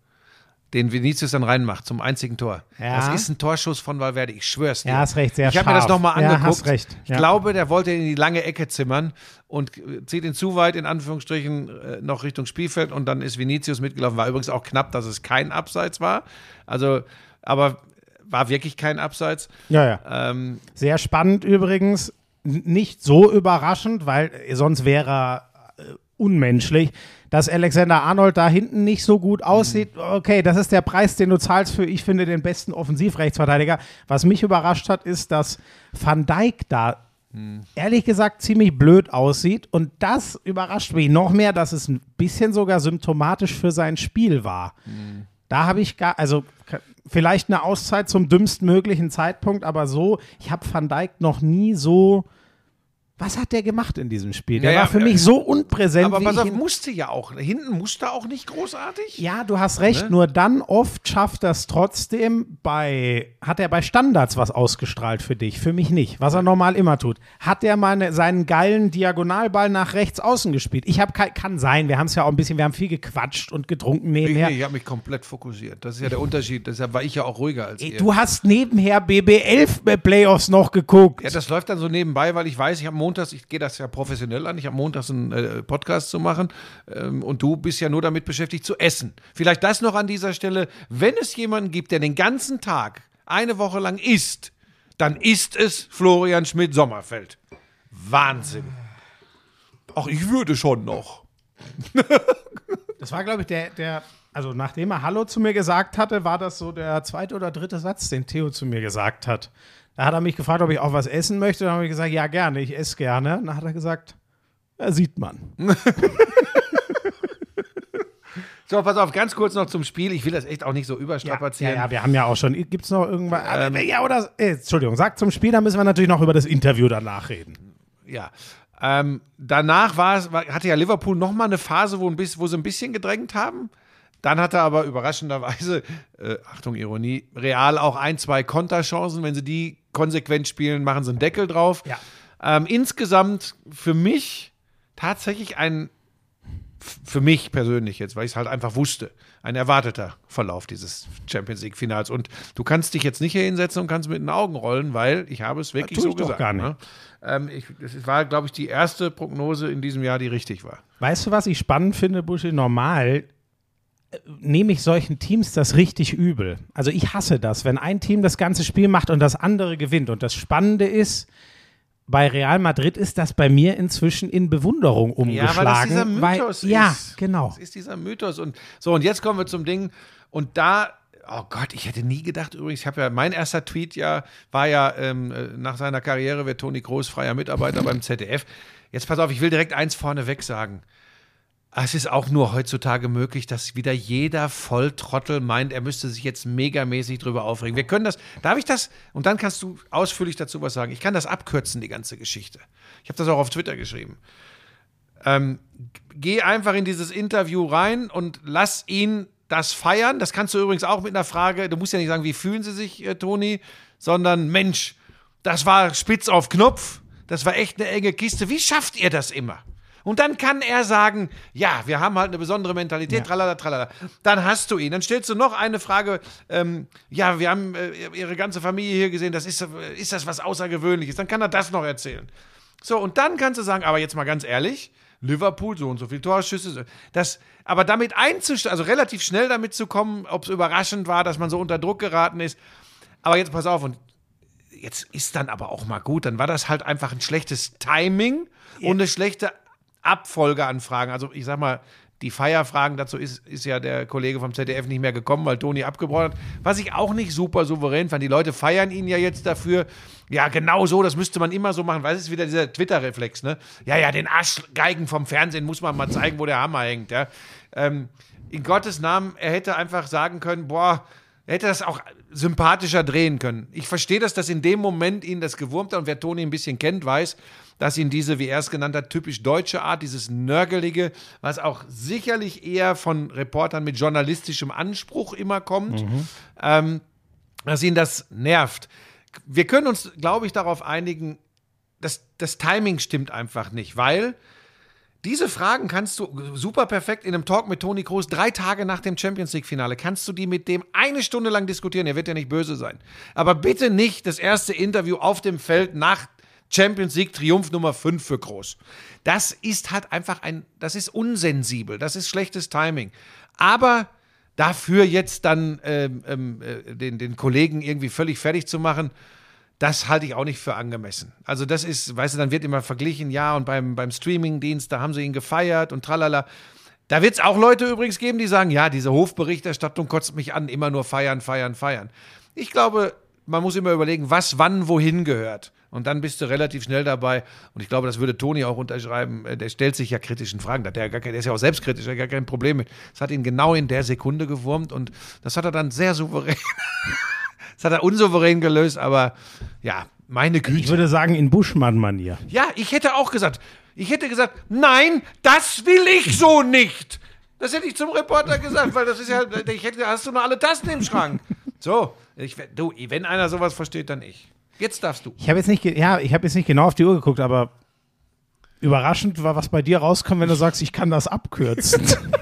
Den Vinicius dann reinmacht zum einzigen Tor. Ja. Das ist ein Torschuss von Valverde, ich schwör's dir. Ja, hast recht, sehr Ich habe mir das nochmal Ja, angeguckt. hast recht, Ich ja. glaube, der wollte in die lange Ecke zimmern und äh, zieht ihn zu weit, in Anführungsstrichen, äh, noch Richtung Spielfeld und dann ist Vinicius mitgelaufen. War übrigens auch knapp, dass es kein Abseits war. Also, aber war wirklich kein Abseits. Ja, ja. Ähm, Sehr spannend übrigens. Nicht so überraschend, weil äh, sonst wäre er äh, unmenschlich, dass Alexander Arnold da hinten nicht so gut aussieht. Okay, das ist der Preis, den du zahlst für, ich finde, den besten Offensivrechtsverteidiger. Was mich überrascht hat, ist, dass Van Dijk da ehrlich gesagt ziemlich blöd aussieht. Und das überrascht mich noch mehr, dass es ein bisschen sogar symptomatisch für sein Spiel war. Da habe ich gar, also vielleicht eine Auszeit zum dümmsten möglichen Zeitpunkt, aber so, ich habe Van Dijk noch nie so. Was hat der gemacht in diesem Spiel? Der Ja, ja, war für äh, mich so unpräsent. aber pass ich auf, musste ja auch. Hinten musste auch nicht großartig. ja, du hast recht, Ne? nur dann oft schafft das trotzdem bei, hat er bei Standards was ausgestrahlt für dich, für mich nicht, was er normal immer tut. Hat er mal ne, seinen geilen Diagonalball nach rechts außen gespielt? Ich habe kann sein, wir haben es ja auch ein bisschen, wir haben viel gequatscht und getrunken Ich, nebenher. nee, ich habe mich komplett fokussiert. Das ist ja der Unterschied. Deshalb war ich ja auch ruhiger als ihr. Du hast nebenher BB11 Playoffs noch geguckt. Ja, das läuft dann so nebenbei, weil ich weiß, ich habe montags, ich gehe das ja professionell an, ich habe montags einen äh, Podcast zu machen ähm, und du bist ja nur damit beschäftigt zu essen. Vielleicht das noch an dieser Stelle, wenn es jemanden gibt, der den ganzen Tag eine Woche lang isst, dann ist es Florian Schmidt-Sommerfeld. Wahnsinn. Ach, ich würde schon noch. Das war, glaube ich, der, der, also nachdem er Hallo zu mir gesagt hatte, war das so der zweite oder dritte Satz, den Theo zu mir gesagt hat. Da hat er mich gefragt, ob ich auch was essen möchte. Dann habe ich gesagt, ja, gerne, ich esse gerne. Dann hat er gesagt, ja, sieht man. So, pass auf, ganz kurz noch zum Spiel. Ich will das echt auch nicht so Ja, überstrapazieren. ja, wir haben ja auch schon. Gibt es noch irgendwas? ja, oder? Äh, Entschuldigung, sag zum Spiel, dann müssen wir natürlich noch über das Interview danach reden. Ja. Ähm, danach war hatte ja Liverpool noch mal eine Phase, wo, ein bisschen, wo sie ein bisschen gedrängt haben. Dann hatte aber überraschenderweise, äh, Achtung, Ironie, Real auch ein, zwei Konterchancen. Wenn sie die konsequent spielen, machen sie einen Deckel drauf. Ja. Ähm, insgesamt für mich tatsächlich ein, für mich persönlich jetzt, weil ich es halt einfach wusste, ein erwarteter Verlauf dieses Champions League-Finals. Und du kannst dich jetzt nicht hier hinsetzen und kannst mit den Augen rollen, weil ich habe es wirklich so gesagt. gar nicht. Ne? Ähm, ich, das war, glaube ich, die erste Prognose in diesem Jahr, die richtig war. Weißt du, was ich spannend finde, Buschi? Normal nehme ich solchen Teams das richtig übel. Also ich hasse das, wenn ein Team das ganze Spiel macht und das andere gewinnt. Und das Spannende ist, bei Real Madrid ist das bei mir inzwischen in Bewunderung umgeschlagen. Ja, weil das dieser Mythos weil, Ja, ist. genau. Das ist dieser Mythos. Und so, und jetzt kommen wir zum Ding. Und da, oh Gott, ich hätte nie gedacht, übrigens, ich habe ja, mein erster Tweet ja, war ja, ähm, äh, nach seiner Karriere wird Toni Groß freier Mitarbeiter beim ZDF. Jetzt pass auf, ich will direkt eins vorneweg sagen. Es ist auch nur heutzutage möglich, dass wieder jeder Volltrottel meint, er müsste sich jetzt megamäßig drüber aufregen. Wir können das, darf ich das? Und dann kannst du ausführlich dazu was sagen. Ich kann das abkürzen, die ganze Geschichte. Ich habe das auch auf Twitter geschrieben. Ähm, geh einfach in dieses Interview rein und lass ihn das feiern. Das kannst du übrigens auch mit einer Frage, du musst ja nicht sagen, wie fühlen sie sich, äh, Toni, sondern Mensch, das war spitz auf Knopf, das war echt eine enge Kiste. Wie schafft ihr das immer? Und dann kann er sagen, ja, wir haben halt eine besondere Mentalität, tralala, tralala. Dann hast du ihn. Dann stellst du noch eine Frage, ähm, ja, wir haben äh, ihre ganze Familie hier gesehen, das ist, ist das was Außergewöhnliches? Dann kann er das noch erzählen. So, und dann kannst du sagen, aber jetzt mal ganz ehrlich, Liverpool, so und so viele Torschüsse. Das, aber damit einzusteigen, also relativ schnell damit zu kommen, ob es überraschend war, dass man so unter Druck geraten ist. Aber jetzt pass auf, und jetzt ist dann aber auch mal gut. Dann war das halt einfach ein schlechtes Timing und eine schlechte Abfolge an Fragen. Also ich sag mal, die Feierfragen dazu ist, ist ja der Kollege vom ZDF nicht mehr gekommen, weil Toni abgebrochen hat. Was ich auch nicht super souverän fand. Die Leute feiern ihn ja jetzt dafür. Ja, genau so, das müsste man immer so machen. Weil es ist wieder dieser Twitter-Reflex, ne? Ja, ja, den Arschgeigen vom Fernsehen muss man mal zeigen, wo der Hammer hängt, ja. Ähm, in Gottes Namen, er hätte einfach sagen können, boah, er hätte das auch sympathischer drehen können. Ich verstehe das, dass in dem Moment ihn das gewurmt hat und wer Toni ein bisschen kennt, weiß, dass ihn diese, wie er es genannt hat, typisch deutsche Art, dieses Nörgelige, was auch sicherlich eher von Reportern mit journalistischem Anspruch immer kommt, ähm, dass ihn das nervt. Wir können uns, glaube ich, darauf einigen, dass das Timing stimmt einfach nicht, weil diese Fragen kannst du super perfekt in einem Talk mit Toni Kroos drei Tage nach dem Champions League-Finale. Kannst du die mit dem eine Stunde lang diskutieren? Er wird ja nicht böse sein. Aber bitte nicht das erste Interview auf dem Feld nach Champions League Triumph Nummer 5 für Groß. Das ist halt einfach ein, das ist unsensibel, das ist schlechtes Timing. Aber dafür jetzt dann ähm, ähm, äh, den, den Kollegen irgendwie völlig fertig zu machen, das halte ich auch nicht für angemessen. Also das ist, weißt du, dann wird immer verglichen, ja, und beim, beim Streamingdienst, da haben sie ihn gefeiert und tralala. Da wird es auch Leute übrigens geben, die sagen, ja, diese Hofberichterstattung kotzt mich an, immer nur feiern, feiern, feiern. Ich glaube, man muss immer überlegen, was wann wohin gehört. Und dann bist du relativ schnell dabei. Und ich glaube, das würde Toni auch unterschreiben. Äh, Der stellt sich ja kritischen Fragen. Der, ja kein, der ist ja auch selbstkritisch, der hat gar kein Problem mit. Das hat ihn genau in der Sekunde gewurmt und das hat er dann sehr souverän. das hat er unsouverän gelöst, aber ja, meine Güte. Ich würde sagen, in Buschmann-Manier. Ja, ich hätte auch gesagt, ich hätte gesagt, nein, das will ich so nicht. Das hätte ich zum Reporter gesagt, weil das ist ja, ich hätte, hast du noch alle Tasten im Schrank. So, ich, du, wenn einer sowas versteht, dann ich. Jetzt darfst du. Ich habe jetzt nicht, ja, ich habe jetzt nicht genau auf die Uhr geguckt, aber überraschend war, was bei dir rauskommt, wenn du sagst, ich kann das abkürzen.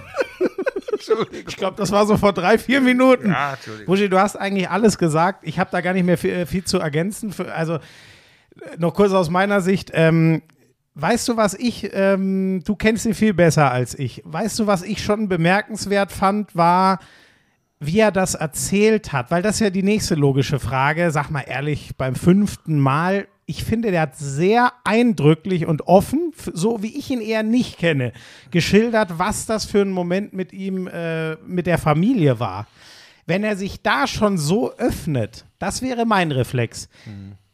ich glaube, das war so vor drei, vier Minuten. Ja, Entschuldigung. Buschi, du hast eigentlich alles gesagt. Ich habe da gar nicht mehr viel, viel zu ergänzen. Also äh, noch kurz aus meiner Sicht. Ähm, weißt du, was ich, ähm, du kennst ihn viel besser als ich. Weißt du, was ich schon bemerkenswert fand, war, wie er das erzählt hat, weil das ja die nächste logische Frage. Sag mal ehrlich, beim fünften Mal ich finde, der hat sehr eindrücklich und offen, so wie ich ihn eher nicht kenne, geschildert, was das für ein Moment mit ihm, äh, mit der Familie war. Wenn er sich da schon so öffnet, das wäre mein Reflex.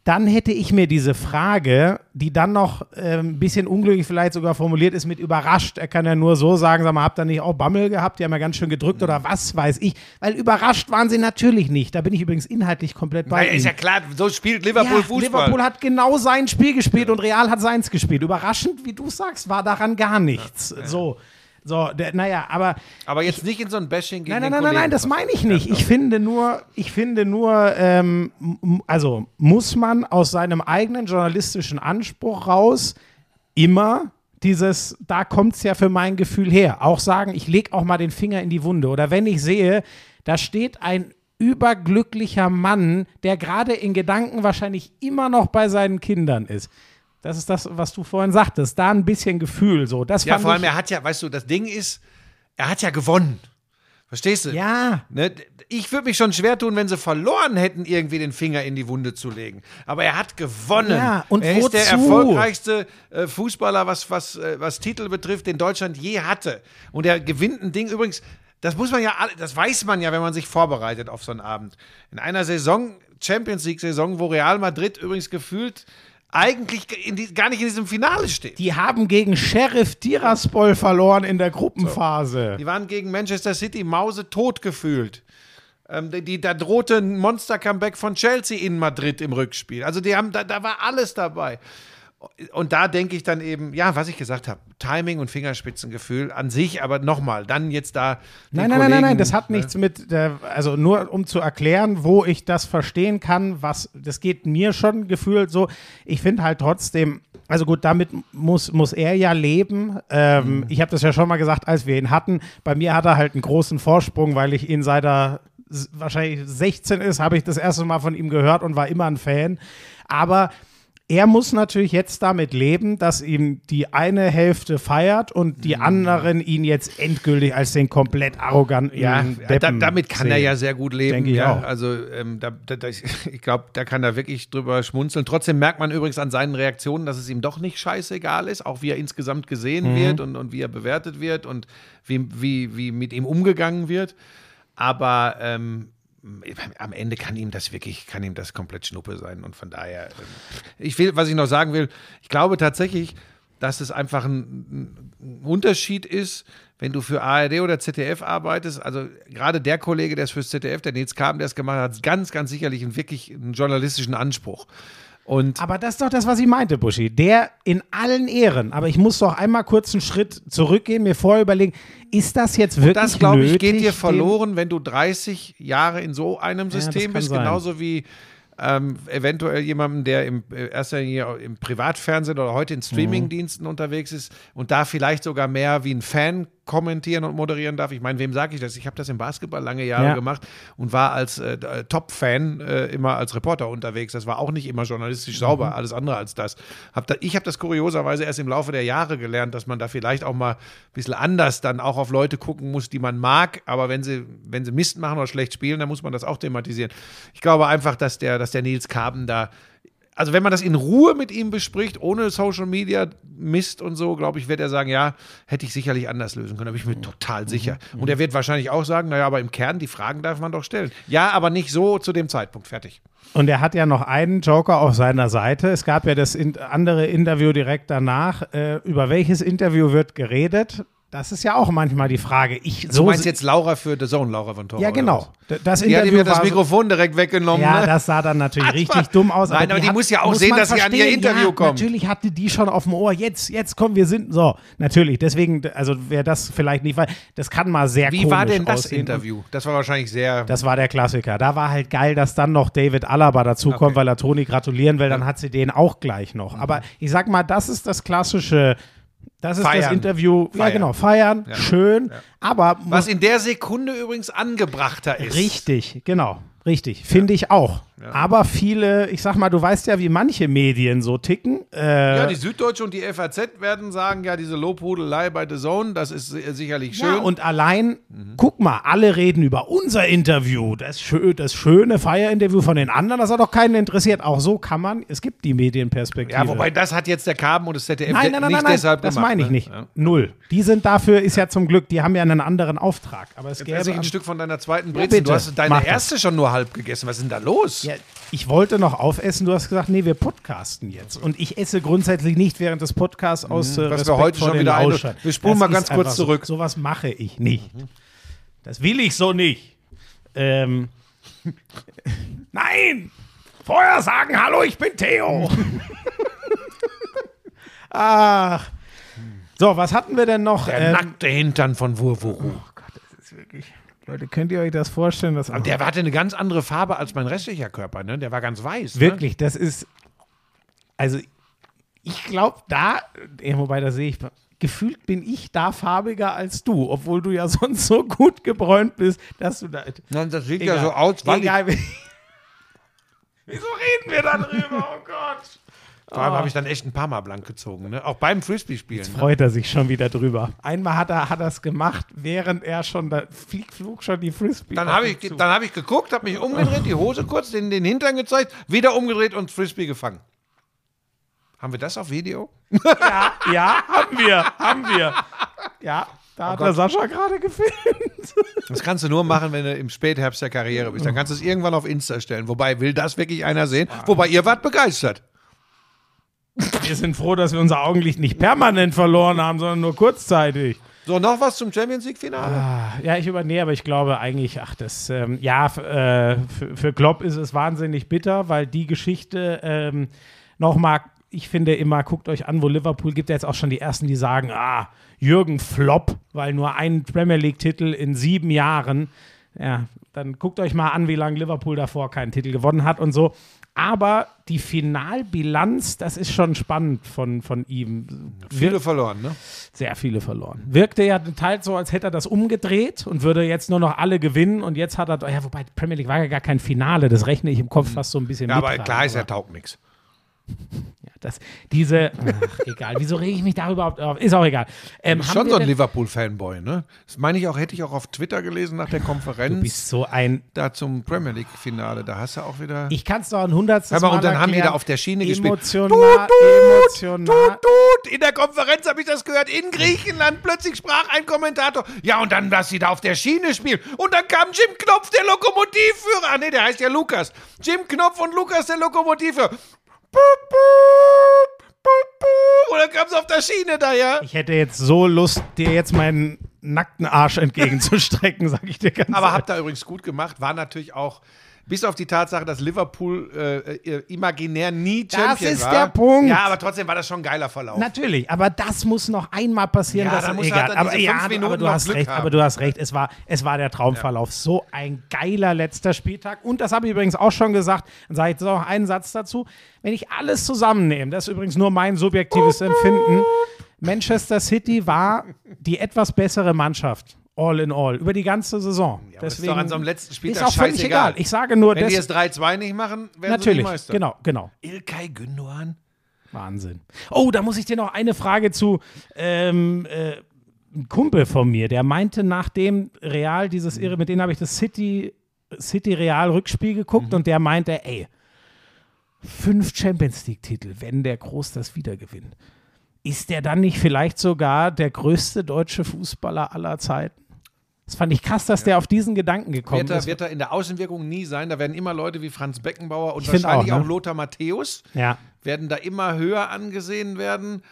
Dann hätte ich mir diese Frage, die dann noch äh, ein bisschen unglücklich vielleicht sogar formuliert ist, mit überrascht. Er kann ja nur so sagen, sag mal, habt ihr nicht auch Bammel gehabt? Die haben ja ganz schön gedrückt oder was weiß ich. Weil überrascht waren sie natürlich nicht. Da bin ich übrigens inhaltlich komplett bei Naja, ist ja klar, so spielt Liverpool Ja, Fußball. Liverpool hat genau sein Spiel gespielt und Real hat seins gespielt. Überraschend, wie du sagst, war daran gar nichts. So, so, der, naja, aber aber jetzt nicht in so ein Bashing gegen nein, nein, nein, nein, Kollegen nein, das meine ich nicht. Ich finde nur, ich finde nur, ähm, also muss man aus seinem eigenen journalistischen Anspruch raus immer dieses, da kommt es ja für mein Gefühl her, auch sagen, ich lege auch mal den Finger in die Wunde. Oder wenn ich sehe, da steht ein überglücklicher Mann, der gerade in Gedanken wahrscheinlich immer noch bei seinen Kindern ist. Das ist das, was du vorhin sagtest. Da ein bisschen Gefühl. So. Das Ja, vor allem, er hat ja, weißt du, das Ding ist, er hat ja gewonnen. Verstehst du? Ja. Ne? Ich würde mich schon schwer tun, wenn sie verloren hätten, irgendwie den Finger in die Wunde zu legen. Aber er hat gewonnen. Ja, und er ist der wozu? erfolgreichste äh, Fußballer, was, was, äh, was Titel betrifft, den Deutschland je hatte. Und er gewinnt ein Ding übrigens. Das muss man ja, alle- das weiß man ja, wenn man sich vorbereitet auf so einen Abend. In einer Saison, Champions League-Saison, wo Real Madrid übrigens gefühlt eigentlich die, gar nicht in diesem Finale steht. Die haben gegen Sheriff Tiraspol verloren in der Gruppenphase. Die waren gegen Manchester City Mause tot gefühlt. Ähm, die, die, da drohte ein Monster-Comeback von Chelsea in Madrid im Rückspiel. Also die haben, da, da war alles dabei. Und da denke ich dann eben, ja, was ich gesagt habe, Timing und Fingerspitzengefühl an sich, aber nochmal, dann jetzt da. Nein, nein, nein, nein, nein, Kollegen, das hat ne? nichts mit, der, also nur um zu erklären, wo ich das verstehen kann, was, das geht mir schon gefühlt so. Ich finde halt trotzdem, also gut, damit muss, muss er ja leben. Ähm, Mhm. Ich habe das ja schon mal gesagt, als wir ihn hatten. Bei mir hat er halt einen großen Vorsprung, weil ich ihn seit er wahrscheinlich 16 ist, habe ich das erste Mal von ihm gehört und war immer ein Fan. Aber er muss natürlich jetzt damit leben, dass ihm die eine Hälfte feiert und die anderen ihn jetzt endgültig als den komplett arroganten Ja, da, damit kann er sehen. ja sehr gut leben. Denke ich ja. auch. Also ähm, da, da, ich glaube, da kann er wirklich drüber schmunzeln. Trotzdem merkt man übrigens an seinen Reaktionen, dass es ihm doch nicht scheißegal ist, auch wie er insgesamt gesehen Mhm. wird und, und wie er bewertet wird und wie, wie, wie mit ihm umgegangen wird. Aber ähm, am Ende kann ihm das wirklich, kann ihm das komplett Schnuppe sein. Und von daher, ähm, ich will, was ich noch sagen will, ich glaube tatsächlich, dass es einfach ein, ein Unterschied ist, wenn du für ARD oder ZDF arbeitest. Also gerade der Kollege, der es fürs ZDF, der Nils Kaben, der es gemacht hat, hat ganz, ganz sicherlich einen wirklich einen journalistischen Anspruch. Und Aber das ist doch das, was ich meinte, Buschi. Der in allen Ehren. Aber ich muss doch einmal kurz einen Schritt zurückgehen, mir vorher überlegen, ist das jetzt wirklich das, glaube ich, geht dir verloren, wenn du 30 Jahre in so einem System kann bist. sein. Genauso wie ähm, eventuell jemandem, der im äh, erster Linie im Privatfernsehen oder heute in Streamingdiensten unterwegs ist und da vielleicht sogar mehr wie ein Fan kommentieren und moderieren darf. Ich meine, wem sage ich das? Ich habe das im Basketball lange Jahre Ja. gemacht und war als äh, äh, Top-Fan äh, immer als Reporter unterwegs. Das war auch nicht immer journalistisch sauber, Mhm. alles andere als das. Hab da, ich habe das kurioserweise erst im Laufe der Jahre gelernt, dass man da vielleicht auch mal ein bisschen anders dann auch auf Leute gucken muss, die man mag. Aber wenn sie, wenn sie Mist machen oder schlecht spielen, dann muss man das auch thematisieren. Ich glaube einfach, dass der, dass der Nils Kaben da also wenn man das in Ruhe mit ihm bespricht, ohne Social Media Mist und so, glaube ich, wird er sagen, ja, hätte ich sicherlich anders lösen können. Da bin ich mir total sicher. Und er wird wahrscheinlich auch sagen, naja, aber im Kern, die Fragen darf man doch stellen. Ja, aber nicht so zu dem Zeitpunkt. Fertig. Und er hat ja noch einen Joker auf seiner Seite. Es gab ja das andere Interview direkt danach. Äh, über welches Interview wird geredet? Das ist ja auch manchmal die Frage. Ich, Du so meinst jetzt Laura für The Zone, Laura von Toro? Ja, genau. Das Die hat ja das Mikrofon direkt weggenommen. Ja, ne? das sah dann natürlich Das richtig dumm aus. Nein, aber die hat- muss ja auch sehen, man dass sie an ihr verstehen. Interview ja, kommt. Natürlich hatte die schon auf dem Ohr. Jetzt, jetzt kommen wir sind so. Natürlich. Deswegen, also wer das vielleicht nicht weiß, das kann mal sehr Wie komisch war denn das aussehen. Interview? Das war wahrscheinlich sehr. Das war der Klassiker. Da war halt geil, dass dann noch David Alaba dazukommt, Okay. weil er Toni gratulieren will. Dann hat sie den auch gleich noch. Mhm. Aber ich sag mal, das ist das klassische. Das ist das Feiern. Interview. Ja, Feiern. genau. Feiern. Schön. Aber was in der Sekunde übrigens angebrachter ist. Richtig, genau. Richtig. Finde ich auch. Aber viele, ich sag mal, du weißt ja, wie manche Medien so ticken. Äh, Ja, die Süddeutsche und die FAZ werden sagen, ja, diese Lobhudelei bei The Zone, das ist sicherlich schön. Ja, und allein, Mhm. guck mal, alle reden über unser Interview, das, schö das schöne Feierinterview von den anderen, das hat doch keinen interessiert. Auch so kann man, es gibt die Medienperspektive. ja, wobei das hat jetzt der Carben und das ZDF Nein, nein, nein, nicht nein, nein, deshalb das gemacht. meine ich ne? nicht. Ja. Null. Die sind dafür, ist ja zum Glück, die haben ja einen anderen Auftrag. Aber es Jetzt gäbe ich ein Stück von deiner zweiten Ja, Brezel. du hast deine mach das. erste schon nur halb gegessen. Was ist denn da los? Ja, ich wollte noch aufessen, du hast gesagt, nee, wir podcasten jetzt. Und ich esse grundsätzlich nicht während des Podcasts aus äh, Mhm. Was wir heute vor schon wieder Lauschern. wir spulen mal ganz kurz einfach so. zurück. Sowas mache ich nicht. Das will ich so nicht. Ähm, Nein! Vorher sagen, hallo, ich bin Theo. Ach. So, was hatten wir denn noch? der Ähm, nackte Hintern von Wurwuru. oh Gott, das ist wirklich. Leute, könnt ihr euch das vorstellen? Dass, Der hatte eine ganz andere Farbe als mein restlicher Körper, ne? Der war ganz weiß. Wirklich, das ist. Also, ich glaube, da, ja, wobei da sehe ich, gefühlt bin ich da farbiger als du, obwohl du ja sonst so gut gebräunt bist, dass du da. Nein, das sieht Egal. ja so aus, weil Egal. Wieso reden wir darüber? Oh Gott. Vor allem habe ich dann echt ein paar Mal blank gezogen, ne? Auch beim Frisbee-Spielen. Ne? Freut er sich schon wieder drüber. Einmal hat er hat es gemacht, während er schon da flieg, flog schon die Frisbee. Dann habe ich, zu. dann hab ich geguckt, habe mich umgedreht, die Hose kurz, den, den Hintern gezeigt, wieder umgedreht und Frisbee gefangen. Haben wir das auf Video? Ja, ja, haben wir, haben wir. Ja, da hat der Sascha gerade gefilmt. Das kannst du nur machen, wenn du im Spätherbst der Karriere bist. Dann kannst du es irgendwann auf Insta stellen. Wobei, will das wirklich einer sehen? Wobei, ihr wart begeistert. Wir sind froh, dass wir unser Augenlicht nicht permanent verloren haben, sondern nur kurzzeitig. So, noch was zum Champions League-Finale? Ja, ich übernehme, aber ich glaube eigentlich, ach, das, ähm, ja, äh, für, für Klopp ist es wahnsinnig bitter, weil die Geschichte ähm, nochmal, ich finde immer, guckt euch an, wo Liverpool gibt ja jetzt auch schon die ersten, die sagen, ah, Jürgen Flop, weil nur ein Premier League-Titel in sieben Jahren. Ja, dann guckt euch mal an, wie lange Liverpool davor keinen Titel gewonnen hat und so. Aber die Finalbilanz, das ist schon spannend von, von ihm. Viele verloren, ne? sehr viele verloren. Wirkte ja teils so, als hätte er das umgedreht und würde jetzt nur noch alle gewinnen. Und jetzt hat er, ja, wobei Premier League war ja gar kein Finale, das rechne ich im Kopf fast so ein bisschen Ja, aber mit. klar ist, er ja, taugt nichts. das, diese, ach, egal, wieso rege ich mich da überhaupt auf? Ist auch egal. Ähm, schon so ein Liverpool-Fanboy, ne? Das meine ich auch, hätte ich auch auf Twitter gelesen nach der Du Konferenz bist so ein, da zum Premier League-Finale. Da hast du auch wieder. ich kann es doch ein hundertstes Hör mal, und dann haben die erklären. da auf der Schiene gespielt. Emotional, emotional. Tut, tut. In der Konferenz habe ich das gehört. In Griechenland plötzlich sprach ein Kommentator. Ja, und dann, dass sie da auf der Schiene spielen. Und dann kam Jim Knopf, der Lokomotivführer. Ah, nee, der heißt ja Lukas. Jim Knopf und Lukas, der Lokomotivführer. Dann kam sie auf der Schiene da, ja. Ich hätte jetzt so Lust, dir jetzt meinen nackten Arsch entgegenzustrecken, sag ich dir ganz Aber ehrlich. habt ihr übrigens gut gemacht. War natürlich auch, bis auf die Tatsache, dass Liverpool äh, äh, imaginär nie Das Champion ist war. der Punkt. Ja, aber trotzdem war das schon ein geiler Verlauf. Natürlich, aber das muss noch einmal passieren. Ja, das da muss egal. dann aber, ja, aber du hast Glück recht. haben. Aber du hast recht. Es war, es war der Traumverlauf. So ein geiler letzter Spieltag. Und das habe ich übrigens auch schon gesagt. Dann sage ich jetzt noch einen Satz dazu. Wenn ich alles zusammennehme, das ist übrigens nur mein subjektives Empfinden. Manchester City war die etwas bessere Mannschaft. All in all. Über die ganze Saison. aber ist doch an so einem letzten Spieltag Ist auch völlig egal. Ich sage nur, Wenn die jetzt 3-2 nicht machen, werden sie natürlich. nicht Meister. Genau, genau. Ilkay Gündoğan? Wahnsinn. Oh, da muss ich dir noch eine Frage zu. Ähm, äh, ein Kumpel von mir, der meinte, nachdem Real dieses Irre, mit denen habe ich das City, City Real Rückspiel geguckt und der meinte, ey, fünf Champions League-Titel, wenn der Groß das wieder gewinnt. Ist der dann nicht vielleicht sogar der größte deutsche Fußballer aller Zeiten? Das fand ich krass, dass der auf diesen Gedanken gekommen Wird er, ist. wird er in der Außenwirkung nie sein. Da werden immer Leute wie Franz Beckenbauer und Ich wahrscheinlich auch, auch, ne? Lothar Matthäus ja. werden da immer höher angesehen werden.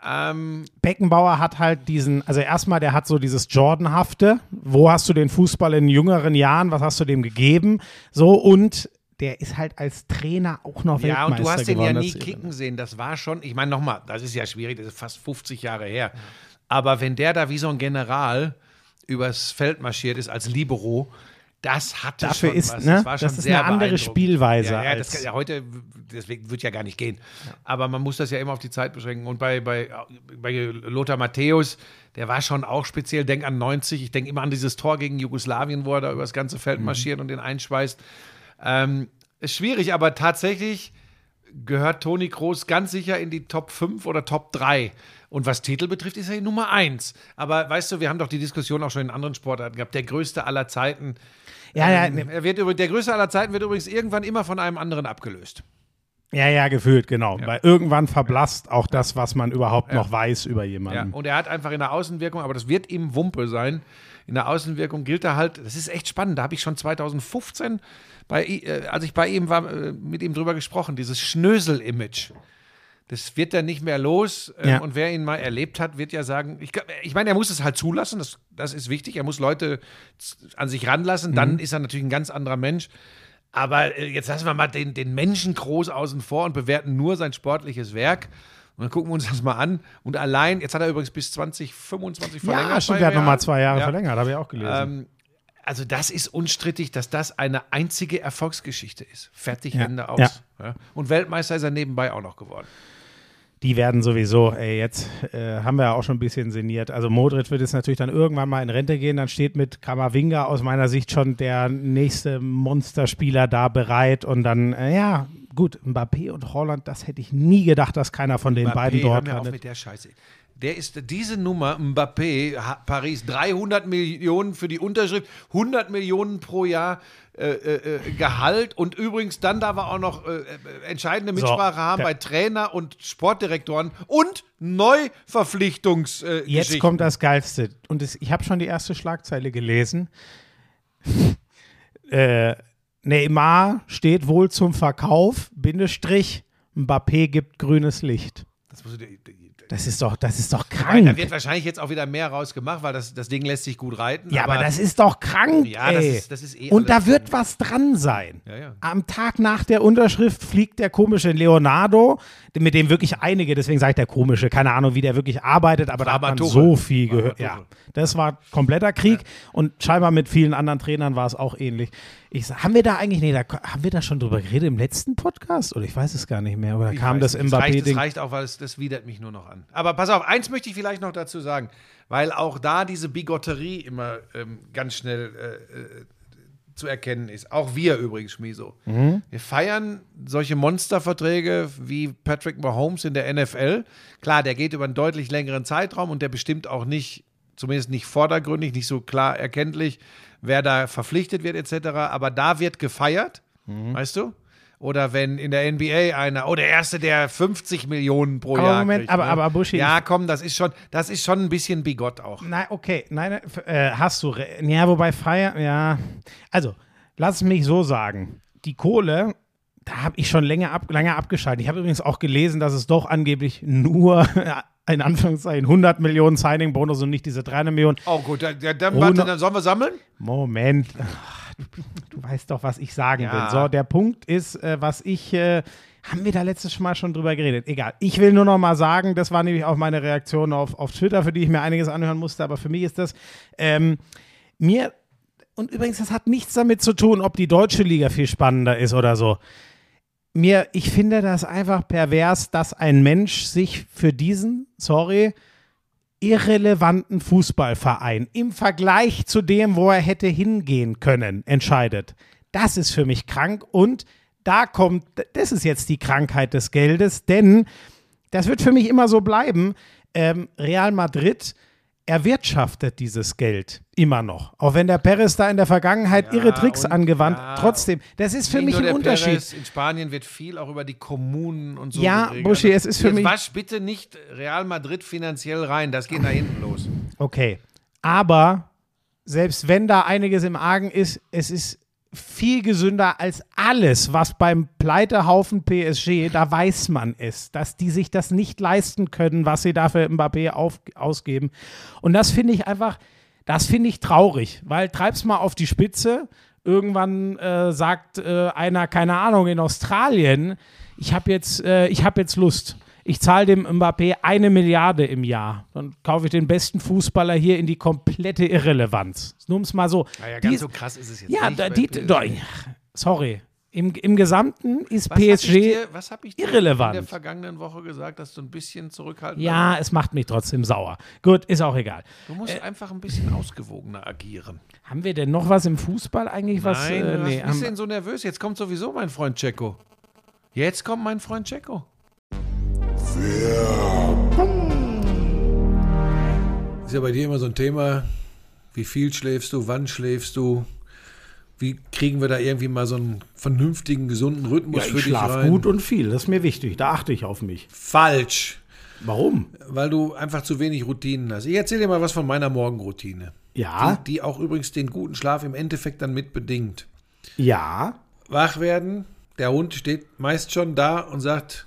Ähm, Beckenbauer hat halt diesen, also erstmal, der hat so dieses Jordanhafte. Wo hast du den Fußball in jüngeren Jahren? Was hast du dem gegeben? So und der ist halt als Trainer auch noch ja, Weltmeister und du hast den ja nie kicken sehen. Das war schon, ich meine nochmal, das ist ja schwierig, das ist fast 50 Jahre her. Aber wenn der da wie so ein General übers Feld marschiert ist als Libero, das hatte Dafür schon ist, was. ne, das das ist eine andere. Spielweise Ja, ja, das kann, ja heute, deswegen wird ja gar nicht gehen. Aber man muss das ja immer auf die Zeit beschränken. Und bei, bei, bei Lothar Matthäus, der war schon auch speziell, denk an 90, ich denke immer an dieses Tor gegen Jugoslawien, wo er da übers ganze Feld Mhm. marschiert und den einschweißt. Ähm, Ist schwierig, aber tatsächlich gehört Toni Kroos ganz sicher in die Top 5 oder Top 3. Und was Titel betrifft, ist er die Nummer 1. Aber weißt du, wir haben doch die Diskussion auch schon in anderen Sportarten gehabt. Der größte aller Zeiten. Ja, ja, ähm, er wird, der größte aller Zeiten wird übrigens irgendwann immer von einem anderen abgelöst. Ja, ja, gefühlt, genau. Weil irgendwann verblasst auch das, was man überhaupt noch weiß über Ja, jemanden. und er hat einfach in der Außenwirkung, aber das wird ihm Wumpe sein. In der Außenwirkung gilt er halt, das ist echt spannend. Da habe ich schon 2015, bei, äh, als ich bei ihm war, äh, mit ihm drüber gesprochen, dieses Schnösel-Image. Das wird er nicht mehr los. ähm, Ja. Und wer ihn mal erlebt hat, wird ja sagen, ich, ich meine, er muss es halt zulassen, das, das ist wichtig. Er muss Leute an sich ranlassen, Mhm. dann ist er natürlich ein ganz anderer Mensch. Aber äh, jetzt lassen wir mal den, den Menschen groß außen vor und bewerten nur sein sportliches Werk. Und dann gucken wir uns das mal an. Und allein, jetzt hat er übrigens bis 2025 verlängert. Ja, stimmt, der hat nochmal zwei Jahre Ja. verlängert, habe ich auch gelesen. Ähm, also das ist unstrittig, dass das eine einzige Erfolgsgeschichte ist. Fertig, Ja. Ende aus. Ja. Und Weltmeister ist er nebenbei auch noch geworden. Die werden sowieso, ey, jetzt äh, haben wir ja auch schon ein bisschen sinniert. Also Modric wird jetzt natürlich dann irgendwann mal in Rente gehen, dann steht mit Kamavinga aus meiner Sicht schon der nächste Monsterspieler da bereit und dann, äh, ja, gut, Mbappé und Holland, das hätte ich nie gedacht, dass keiner von den beiden Mbappé, hör dort mir auf mit der Scheiße. Der ist diese Nummer, Mbappé, Paris, 300 Millionen für die Unterschrift, 100 Millionen pro Jahr äh, äh, äh, Gehalt und übrigens dann darf er auch noch äh, entscheidende Mitsprache haben der- bei Trainer und Sportdirektoren und Neuverpflichtungsgeschichten. Äh, Jetzt kommt das Geilste. Und es, ich habe schon die erste Schlagzeile gelesen. Neymar steht wohl zum Verkauf, Bindestrich, Mbappé gibt grünes Licht. Das musst du dir, Das ist doch, das ist doch krank. da wird wahrscheinlich jetzt auch wieder mehr rausgemacht, weil das, das Ding lässt sich gut reiten. Ja, aber, das ist doch krank, Ja, das ist- das ist eh Und da wird was dran sein. Ja, ja. Am Tag nach der Unterschrift fliegt der komische Leonardo, mit dem wirklich einige, deswegen sage ich der komische, keine Ahnung, wie der wirklich arbeitet, aber da hat man so viel gehört. Ja, das war kompletter Krieg und scheinbar mit vielen anderen Trainern war es auch ähnlich. Ich, sag, haben wir da eigentlich, nee, da, haben wir da schon drüber geredet im letzten Podcast? Oder ich weiß es gar nicht mehr. Oder Ich kam das nicht. Es reicht, Mbappé-Ding? reicht auch, weil es, das widert mich nur noch an. Aber pass auf, eins möchte ich vielleicht noch dazu sagen, weil auch da diese Bigotterie immer ähm, ganz schnell äh, äh, zu erkennen ist. Auch wir übrigens, Schmiso. Mhm. Wir feiern solche Monsterverträge wie Patrick Mahomes in der NFL. Klar, der geht über einen deutlich längeren Zeitraum und der bestimmt auch nicht, zumindest nicht vordergründig, nicht so klar erkenntlich, wer da verpflichtet wird etc. Aber da wird gefeiert, Mhm. weißt du? Oder wenn in der NBA einer, oh, der Erste, der 50 Millionen pro Aber Jahr Moment, kriegt. aber- ne? aber Buschi, Ja, komm, das ist schon, das ist schon ein bisschen bigott auch. Nein, okay, nein, äh, hast du. Ja, wobei Feier, ja. Also, lass mich so sagen. Die Kohle, da habe ich schon länger, ab, länger abgeschaltet. Ich habe übrigens auch gelesen, dass es doch angeblich nur, in Anführungszeichen, 100 Millionen Signing-Bonus und nicht diese 300 Millionen. Oh gut, dann, dann, warte, dann sollen wir sammeln? Moment. Du, du weißt doch, was ich sagen Ja. will. So, der Punkt ist, äh, was ich. Äh, haben wir da letztes Mal schon drüber geredet? Egal. Ich will nur noch mal sagen, das war nämlich auch meine Reaktion auf, auf Twitter, für die ich mir einiges anhören musste, aber für mich ist das. Ähm, mir. Und übrigens, das hat nichts damit zu tun, ob die deutsche Liga viel spannender ist oder so. Mir, ich finde das einfach pervers, dass ein Mensch sich für diesen, sorry, irrelevanten Fußballverein im Vergleich zu dem, wo er hätte hingehen können, entscheidet. Das ist für mich krank und da kommt, das ist jetzt die Krankheit des Geldes, denn das wird für mich immer so bleiben. Ähm, Real Madrid erwirtschaftet dieses Geld immer noch. Auch wenn der Perez da in der Vergangenheit Ja, irre Tricks angewandt, ja. trotzdem, das ist für mich ein Unterschied. Perez, in Spanien wird viel auch über die Kommunen und so Ja, geregelt. Buschi, es ist für Jetzt mich- wasch bitte nicht Real Madrid finanziell rein, das geht nach hinten los. Okay. Aber selbst wenn da einiges im Argen ist, es ist viel gesünder als alles, was beim Pleitehaufen PSG, da weiß man es, dass die sich das nicht leisten können, was sie dafür Mbappé auf, ausgeben. Und das finde ich einfach, das finde ich traurig, weil treib's mal auf die Spitze. Irgendwann äh, sagt äh, einer, keine Ahnung, in Australien, ich habe jetzt, äh, ich habe jetzt Lust. Ich zahle dem Mbappé eine Milliarde im Jahr. Dann kaufe ich den besten Fußballer hier in die komplette Irrelevanz. Nur um es mal so. Naja, Die- ganz so krass ist es jetzt ja, nicht. da, die, doch, sorry. Im, Im Gesamten ist Was hab PSG. dir, was hab ich dir irrelevant. in der vergangenen Woche gesagt, dass du ein bisschen zurückhaltend Ja, es macht mich trotzdem sauer. Gut, ist auch egal. Du musst einfach ein bisschen ausgewogener agieren. Haben wir denn noch was im Fußball eigentlich? Was, Nein, äh, was nee, bist haben, du denn so nervös? Jetzt kommt sowieso mein Freund Checo. Jetzt kommt mein Freund Checo. Ist ja bei dir immer so ein Thema, wie viel schläfst du, wann schläfst du? Wie kriegen wir da irgendwie mal so einen vernünftigen, gesunden Rhythmus ja, für ich dich schlafe rein? gut und viel. Das ist mir wichtig. Da achte ich auf mich. Falsch, Warum? weil du einfach zu wenig Routinen hast. Ich erzähle dir mal was von meiner Morgenroutine. Ja, Die, die auch übrigens den guten Schlaf im Endeffekt dann mit bedingt. ja. wach werden. Der Hund steht meist schon da und sagt,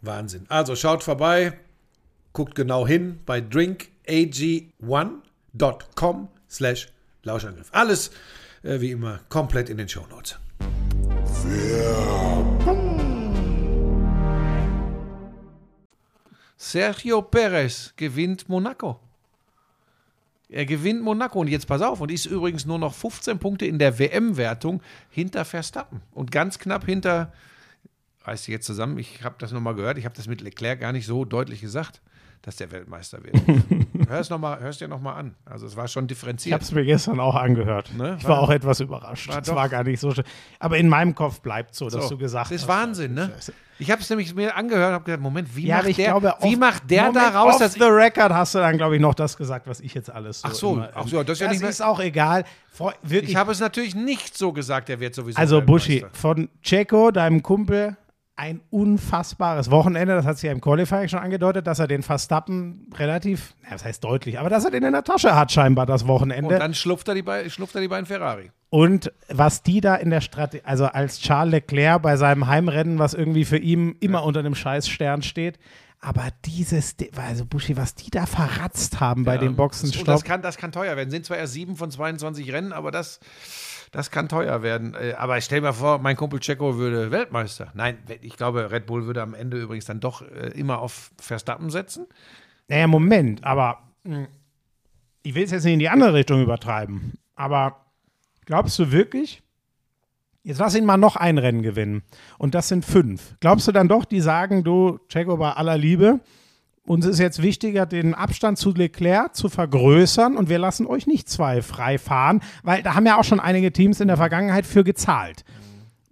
Wahnsinn. Also schaut vorbei, guckt genau hin bei drinkag1.com slash Lauschangriff. Alles äh, wie immer komplett in den Shownotes. Sergio Perez gewinnt Monaco. Er gewinnt Monaco und jetzt pass auf und ist übrigens nur noch 15 Punkte in der WM-Wertung hinter Verstappen und ganz knapp hinter reiß dich jetzt zusammen, ich habe das nochmal gehört, ich habe das mit Leclerc gar nicht so deutlich gesagt, dass der Weltmeister wird. Hör es noch mal, hörst dir nochmal an. Also es war schon Ich differenziert. habe es mir gestern auch angehört. Ne? Ich war War- auch etwas überrascht. war Es war gar nicht so schön. Aber in meinem Kopf bleibt so, dass So, du gesagt das ist hast. Wahnsinn, ne? Ich habe es nämlich mir angehört und habe gedacht, Moment, wie Ja, macht ich der, glaube, wie off- macht der Moment, da raus, off dass the record hast du dann, glaube ich, noch das gesagt, was ich jetzt alles so Ach so, immer, ach so, das ist ja nicht mehr- ist auch egal. Vor, ich habe es natürlich nicht so gesagt, der wird sowieso also Buschi, von Checo, deinem Kumpel, ein unfassbares Wochenende. Das hat sich ja im Qualifying schon angedeutet, dass er den Verstappen relativ, na, was heißt deutlich, aber dass er den in der Tasche hat scheinbar das Und Wochenende. dann schlupft er die, schlupft er die beiden Ferrari. Und was die da in der Strategie, also als Charles Leclerc bei seinem Heimrennen, was irgendwie für ihn immer unter einem Scheißstern steht, aber dieses, also Buschi, was die da verratzt haben bei dem Und Boxenstopp. das kann, das kann teuer werden. Sind zwar erst sieben von 22 Rennen, aber das, das kann teuer werden. Äh, Aber stell mir vor, mein Kumpel Checo würde Weltmeister. Nein, ich glaube, Red Bull würde am Ende übrigens dann doch äh, immer auf Verstappen setzen. Naja, Moment, aber mh, ich will es jetzt nicht in die andere Richtung übertreiben. Aber glaubst du wirklich, jetzt lass ihn mal noch ein Rennen gewinnen und das sind fünf. Glaubst du dann doch, die sagen, du, Checo, bei aller Liebe, uns ist jetzt wichtiger, den Abstand zu Leclerc zu vergrößern und wir lassen euch nicht zwei frei fahren, weil da haben ja auch schon einige Teams in der Vergangenheit für gezahlt.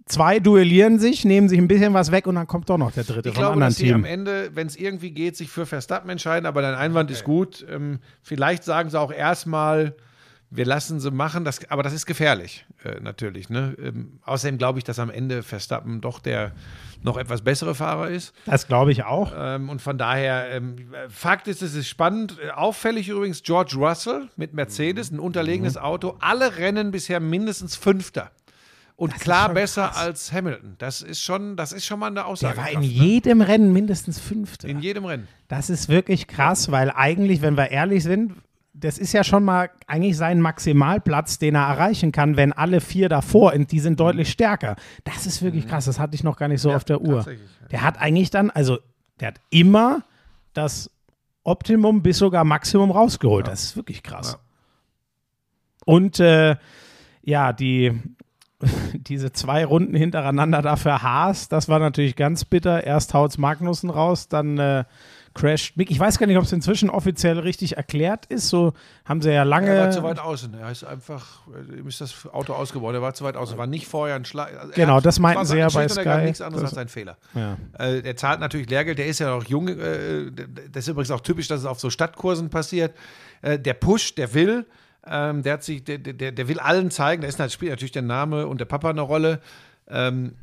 Zwei duellieren sich, nehmen sich ein bisschen was weg und dann kommt doch noch der dritte Ich vom glaube, anderen dass sie am Team. Ende, wenn es irgendwie geht, sich für Verstappen entscheiden, aber dein Einwand ist gut. Ähm, vielleicht sagen sie auch erstmal, wir lassen sie machen, das, aber das ist gefährlich, äh, natürlich. Ne? Ähm, außerdem glaube ich, dass am Ende Verstappen doch der noch etwas bessere Fahrer ist. Das glaube ich auch. Ähm, und von daher, ähm, Fakt ist, es ist spannend. Auffällig übrigens George Russell mit Mercedes, ein unterlegenes Auto. Alle Rennen bisher mindestens Fünfter. Und klar schon besser krass. als Hamilton. Das ist schon, das ist schon mal eine Der Aussage. war in jedem Rennen mindestens Fünfter. in jedem Rennen. Das ist wirklich krass, weil eigentlich, wenn wir ehrlich sind, das ist ja schon mal eigentlich sein Maximalplatz, den er erreichen kann, wenn alle vier davor, die sind deutlich stärker. Das ist wirklich krass, das hatte ich noch gar nicht so auf der Uhr. ja. Der hat eigentlich dann, also der hat immer das Optimum bis sogar Maximum rausgeholt. Das ist wirklich krass. Und äh, ja, die, diese zwei Runden hintereinander dafür Haas, das war natürlich ganz bitter. Erst haut's Magnussen raus, dann äh, crasht Mick. Ich weiß gar nicht, ob es inzwischen offiziell richtig erklärt ist. So haben sie ja lange. Er war zu weit außen. Er ist einfach, äh, ihm ist das Auto ausgebaut. Er war zu weit außen. War nicht vorher ein Schlag. Also er Genau, hat- das meinten sie ja bei und er Sky. Nichts anderes Das- als ein Fehler. Ja. Äh, der zahlt natürlich Lehrgeld. Der ist ja noch jung. Äh, das ist übrigens auch typisch, dass es auf so Stadtkursen passiert. Äh, der Push, der will. Ähm, der hat sich, der, der, der will allen zeigen. Da ist, spielt natürlich der Name und der Papa eine Rolle. Ähm,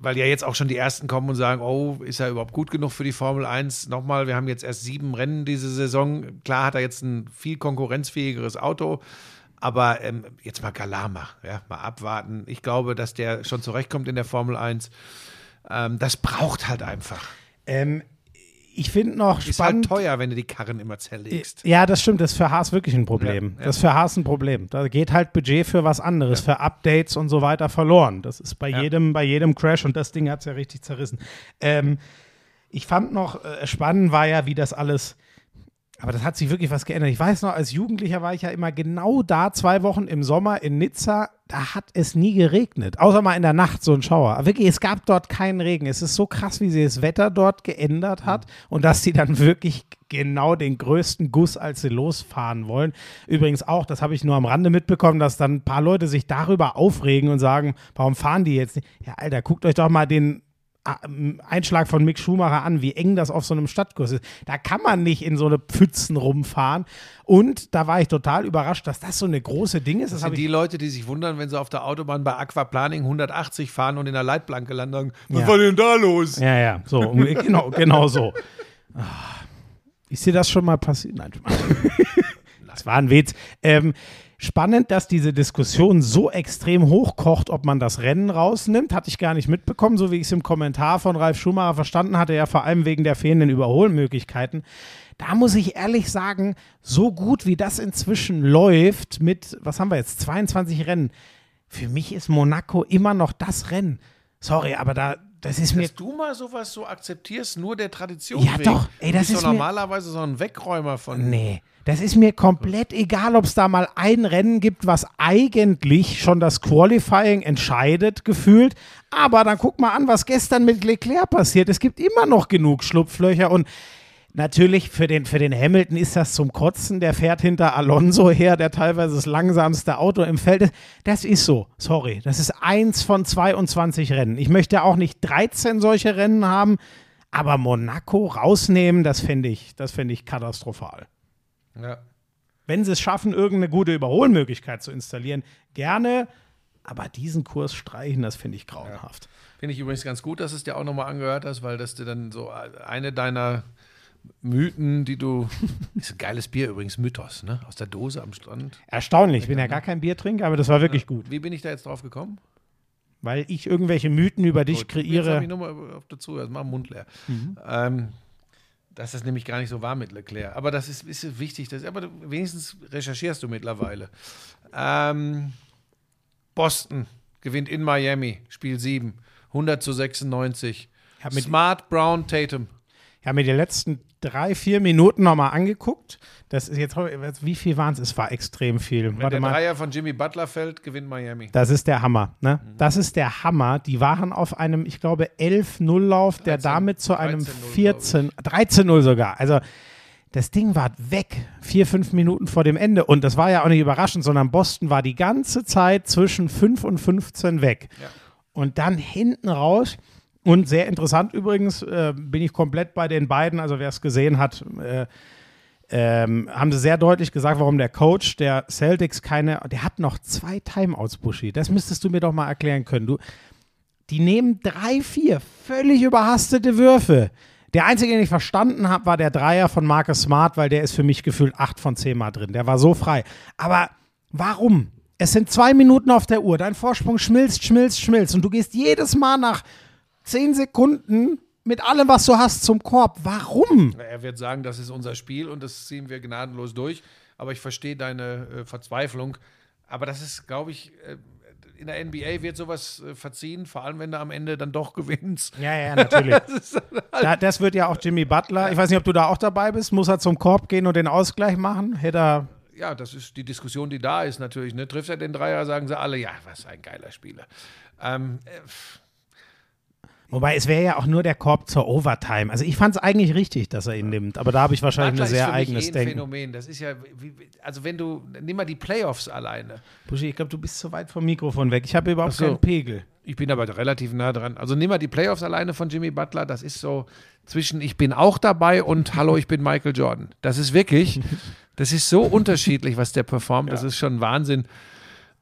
weil ja jetzt auch schon die ersten kommen und sagen, oh, ist er überhaupt gut genug für die Formel 1? Nochmal, wir haben jetzt erst sieben Rennen diese Saison. Klar hat er jetzt ein viel konkurrenzfähigeres Auto, aber ähm, jetzt mal Galama, ja, mal abwarten. Ich glaube, dass der schon zurechtkommt in der Formel 1. Ähm, das braucht halt einfach. Ähm, ich finde noch Ist spannend. halt teuer, wenn du die Karren immer zerlegst. Ja, das stimmt. Das ist für Haas wirklich ein Problem. Ja, ja. Das ist für Haas ein Problem. Da geht halt Budget für was anderes, für Updates und so weiter verloren. Das ist bei Ja. jedem, bei jedem Crash und das Ding hat es ja richtig zerrissen. Ähm, ich fand noch äh, spannend war ja, wie das alles. Aber das hat sich wirklich was geändert. Ich weiß noch, als Jugendlicher war ich ja immer genau da, zwei Wochen im Sommer in Nizza. Da hat es nie geregnet. Außer mal in der Nacht so ein Schauer. Aber wirklich, es gab dort keinen Regen. Es ist so krass, wie sie das Wetter dort geändert hat und dass sie dann wirklich genau den größten Guss, als sie losfahren wollen. Übrigens auch, das habe ich nur am Rande mitbekommen, dass dann ein paar Leute sich darüber aufregen und sagen, warum fahren die jetzt nicht? Ja, Alter, guckt euch doch mal den Einschlag von Mick Schumacher an, wie eng das auf so einem Stadtkurs ist. Da kann man nicht in so eine Pfützen rumfahren. Und da war ich total überrascht, dass das so eine große Ding ist. Das, Das sind die Leute, die sich wundern, wenn sie auf der Autobahn bei Aquaplaning 180 fahren und in der Leitplanke landen. Was Ja. war denn da los? Ja, ja, so, genau, genau so. Ah, Ist dir das schon mal passiert? Nein, das war ein Witz. Ähm, spannend, dass diese Diskussion so extrem hochkocht, ob man das Rennen rausnimmt, hatte ich gar nicht mitbekommen, so wie ich es im Kommentar von Ralf Schumacher verstanden hatte, ja vor allem wegen der fehlenden Überholmöglichkeiten. Da muss ich ehrlich sagen, so gut wie das inzwischen läuft mit, was haben wir jetzt, 22 Rennen, für mich ist Monaco immer noch das Rennen. Sorry, aber da, das ist mir Dass du mal sowas so akzeptierst, nur der Tradition Ja, wegen. doch. Ey, das ist doch normalerweise so ein Wegräumer von. Nee, das ist mir komplett egal, ob es da mal ein Rennen gibt, was eigentlich schon das Qualifying entscheidet, gefühlt. Aber dann guck mal an, was gestern mit Leclerc passiert. Es gibt immer noch genug Schlupflöcher und Natürlich, für den, für den Hamilton ist das zum Kotzen. Der fährt hinter Alonso her, der teilweise das langsamste Auto im Feld ist. Das ist so. Sorry. Das ist eins von 22 Rennen. Ich möchte auch nicht 13 solche Rennen haben, aber Monaco rausnehmen, das fände ich, ich katastrophal. Ja. Wenn sie es schaffen, irgendeine gute Überholmöglichkeit zu installieren, gerne. Aber diesen Kurs streichen, das finde ich grauenhaft. Finde ich übrigens ganz gut, dass es dir auch nochmal angehört hast, weil das dir dann so eine deiner Mythen, die du. Ist ein geiles Bier übrigens, Mythos, ne? Aus der Dose am Strand. Erstaunlich. Ich bin ja gar kein Biertrinker, aber das war wirklich gut. Wie bin ich da jetzt drauf gekommen? Weil ich irgendwelche Mythen über dich Gut, Jetzt habe kreiere. ich nochmal auf dazu, also mach den Mund leer. Ähm, dass das nämlich gar nicht so war mit Leclerc. Aber das ist, ist wichtig. Das, aber wenigstens recherchierst du mittlerweile. Ähm, Boston gewinnt in Miami, Spiel 7, 100 zu 96. Ja, mit- Smart, Brown, Tatum. Ich habe mir die letzten drei, vier Minuten nochmal angeguckt. Das ist jetzt, wie viel waren es? Es war extrem viel. Wenn Warte der mal. Dreier von Jimmy Butler fällt, gewinnt Miami. Das ist der Hammer, ne? Mhm. Das ist der Hammer. Die waren auf einem, ich glaube, 11-0-Lauf, der 13, damit zu einem 13-0, 14, 13-0 sogar. Also das Ding war weg, vier, fünf Minuten vor dem Ende. Und das war ja auch nicht überraschend, sondern Boston war die ganze Zeit zwischen 5 und 15 weg. Ja. Und dann hinten raus. Und sehr interessant übrigens, äh, bin ich komplett bei den beiden. Also wer es gesehen hat, äh, ähm, haben sie sehr deutlich gesagt, warum der Coach der Celtics keine, der hat noch zwei Timeouts, Buschi. Das müsstest du mir doch mal erklären können. Du, die nehmen drei, vier völlig überhastete Würfe. Der einzige, den ich verstanden habe, war der Dreier von Marcus Smart, weil der ist für mich gefühlt acht von zehn Mal drin. Der war so frei. Aber warum? Es sind zwei Minuten auf der Uhr. Dein Vorsprung schmilzt, schmilzt, schmilzt. Und du gehst jedes Mal nach zehn Sekunden mit allem, was du hast, zum Korb. Warum? Er wird sagen, das ist unser Spiel und das ziehen wir gnadenlos durch. Aber ich verstehe deine äh, Verzweiflung. Aber das ist, glaube ich, äh, in der NBA wird sowas äh, verziehen, vor allem wenn du am Ende dann doch gewinnst. Ja, ja, natürlich. da, das wird ja auch Jimmy Butler. Ich weiß nicht, ob du da auch dabei bist. Muss er zum Korb gehen und den Ausgleich machen? Hätte er. Ja, das ist die Diskussion, die da ist natürlich. Ne? Trifft er den Dreier, sagen sie alle, ja, was ein geiler Spieler. Ähm, äh, Wobei es wäre ja auch nur der Korb zur Overtime. Also ich fand es eigentlich richtig, dass er ihn nimmt. Aber da habe ich wahrscheinlich ein sehr eigenes eh ein Denken. Phänomen. Das ist ja, wie, also wenn du, nimm mal die Playoffs alleine. Buschi, ich glaube, du bist zu weit vom Mikrofon weg. Ich habe überhaupt so. keinen Pegel. Ich bin aber relativ nah dran. Also nimm mal die Playoffs alleine von Jimmy Butler. Das ist so zwischen ich bin auch dabei und hallo, ich bin Michael Jordan. Das ist wirklich, das ist so unterschiedlich, was der performt. Das ist schon Wahnsinn.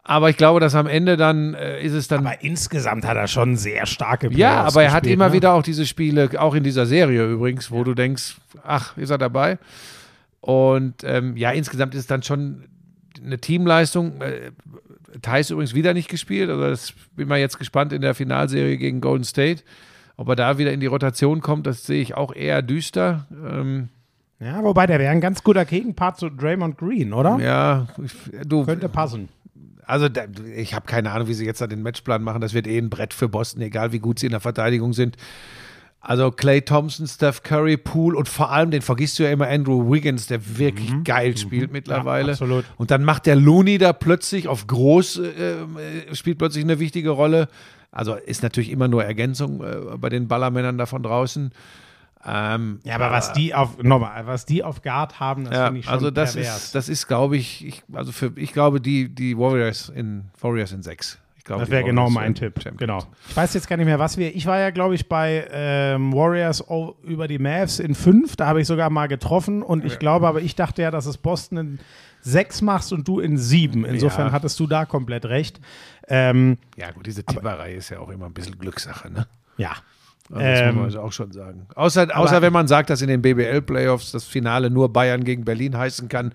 Aber ich glaube, dass am Ende dann äh, ist es dann. Aber insgesamt hat er schon sehr starke Playoffs ja, aber er hat gespielt, immer ne? wieder auch diese Spiele, auch in dieser Serie übrigens, wo du denkst, ach, ist er dabei? Und ähm, ja, insgesamt ist es dann schon eine Teamleistung. Äh, Thais übrigens wieder nicht gespielt. Also das bin mal jetzt gespannt in der Finalserie gegen Golden State. Ob er da wieder in die Rotation kommt, das sehe ich auch eher düster. Ähm, Ja, wobei der wäre ein ganz guter Gegenpart zu Draymond Green, oder? ja, ich, du, Könnte passen. Also da, ich habe keine Ahnung, wie sie jetzt da den Matchplan machen. Das wird eh ein Brett für Boston, egal wie gut sie in der Verteidigung sind. Also Clay Thompson, Steph Curry, Poole und vor allem, den vergisst du ja immer, Andrew Wiggins, der wirklich geil spielt mittlerweile. Ja, absolut. Und dann macht der Looney da plötzlich auf groß, äh, äh, spielt plötzlich eine wichtige Rolle. Also ist natürlich immer nur Ergänzung äh, bei den Ballermännern da von draußen. Ähm, Ja, aber was die auf, nochmal, was die auf Guard haben, das ja, finde ich schon also das pervers. ist, das ist, glaube ich, ich, also für, ich glaube, die, die Warriors in Warriors in sechs. Ich glaube, Das wäre genau mein Tipp. Champions. Genau. Ich weiß jetzt gar nicht mehr, was wir. Ich war ja, glaube ich, bei ähm, Warriors über die Mavs in fünf. Da habe ich sogar mal getroffen. Und ich glaube, aber ich dachte ja, dass es Boston in sechs machst und du in sieben. Insofern Ja. hattest du da komplett recht. Ähm, Ja, gut, diese Tipperei ist ja auch immer ein bisschen Glückssache, ne? ja. Also das Ähm, muss man also auch schon sagen. Außer, außer wenn man sagt, dass in den BBL-Playoffs das Finale nur Bayern gegen Berlin heißen kann,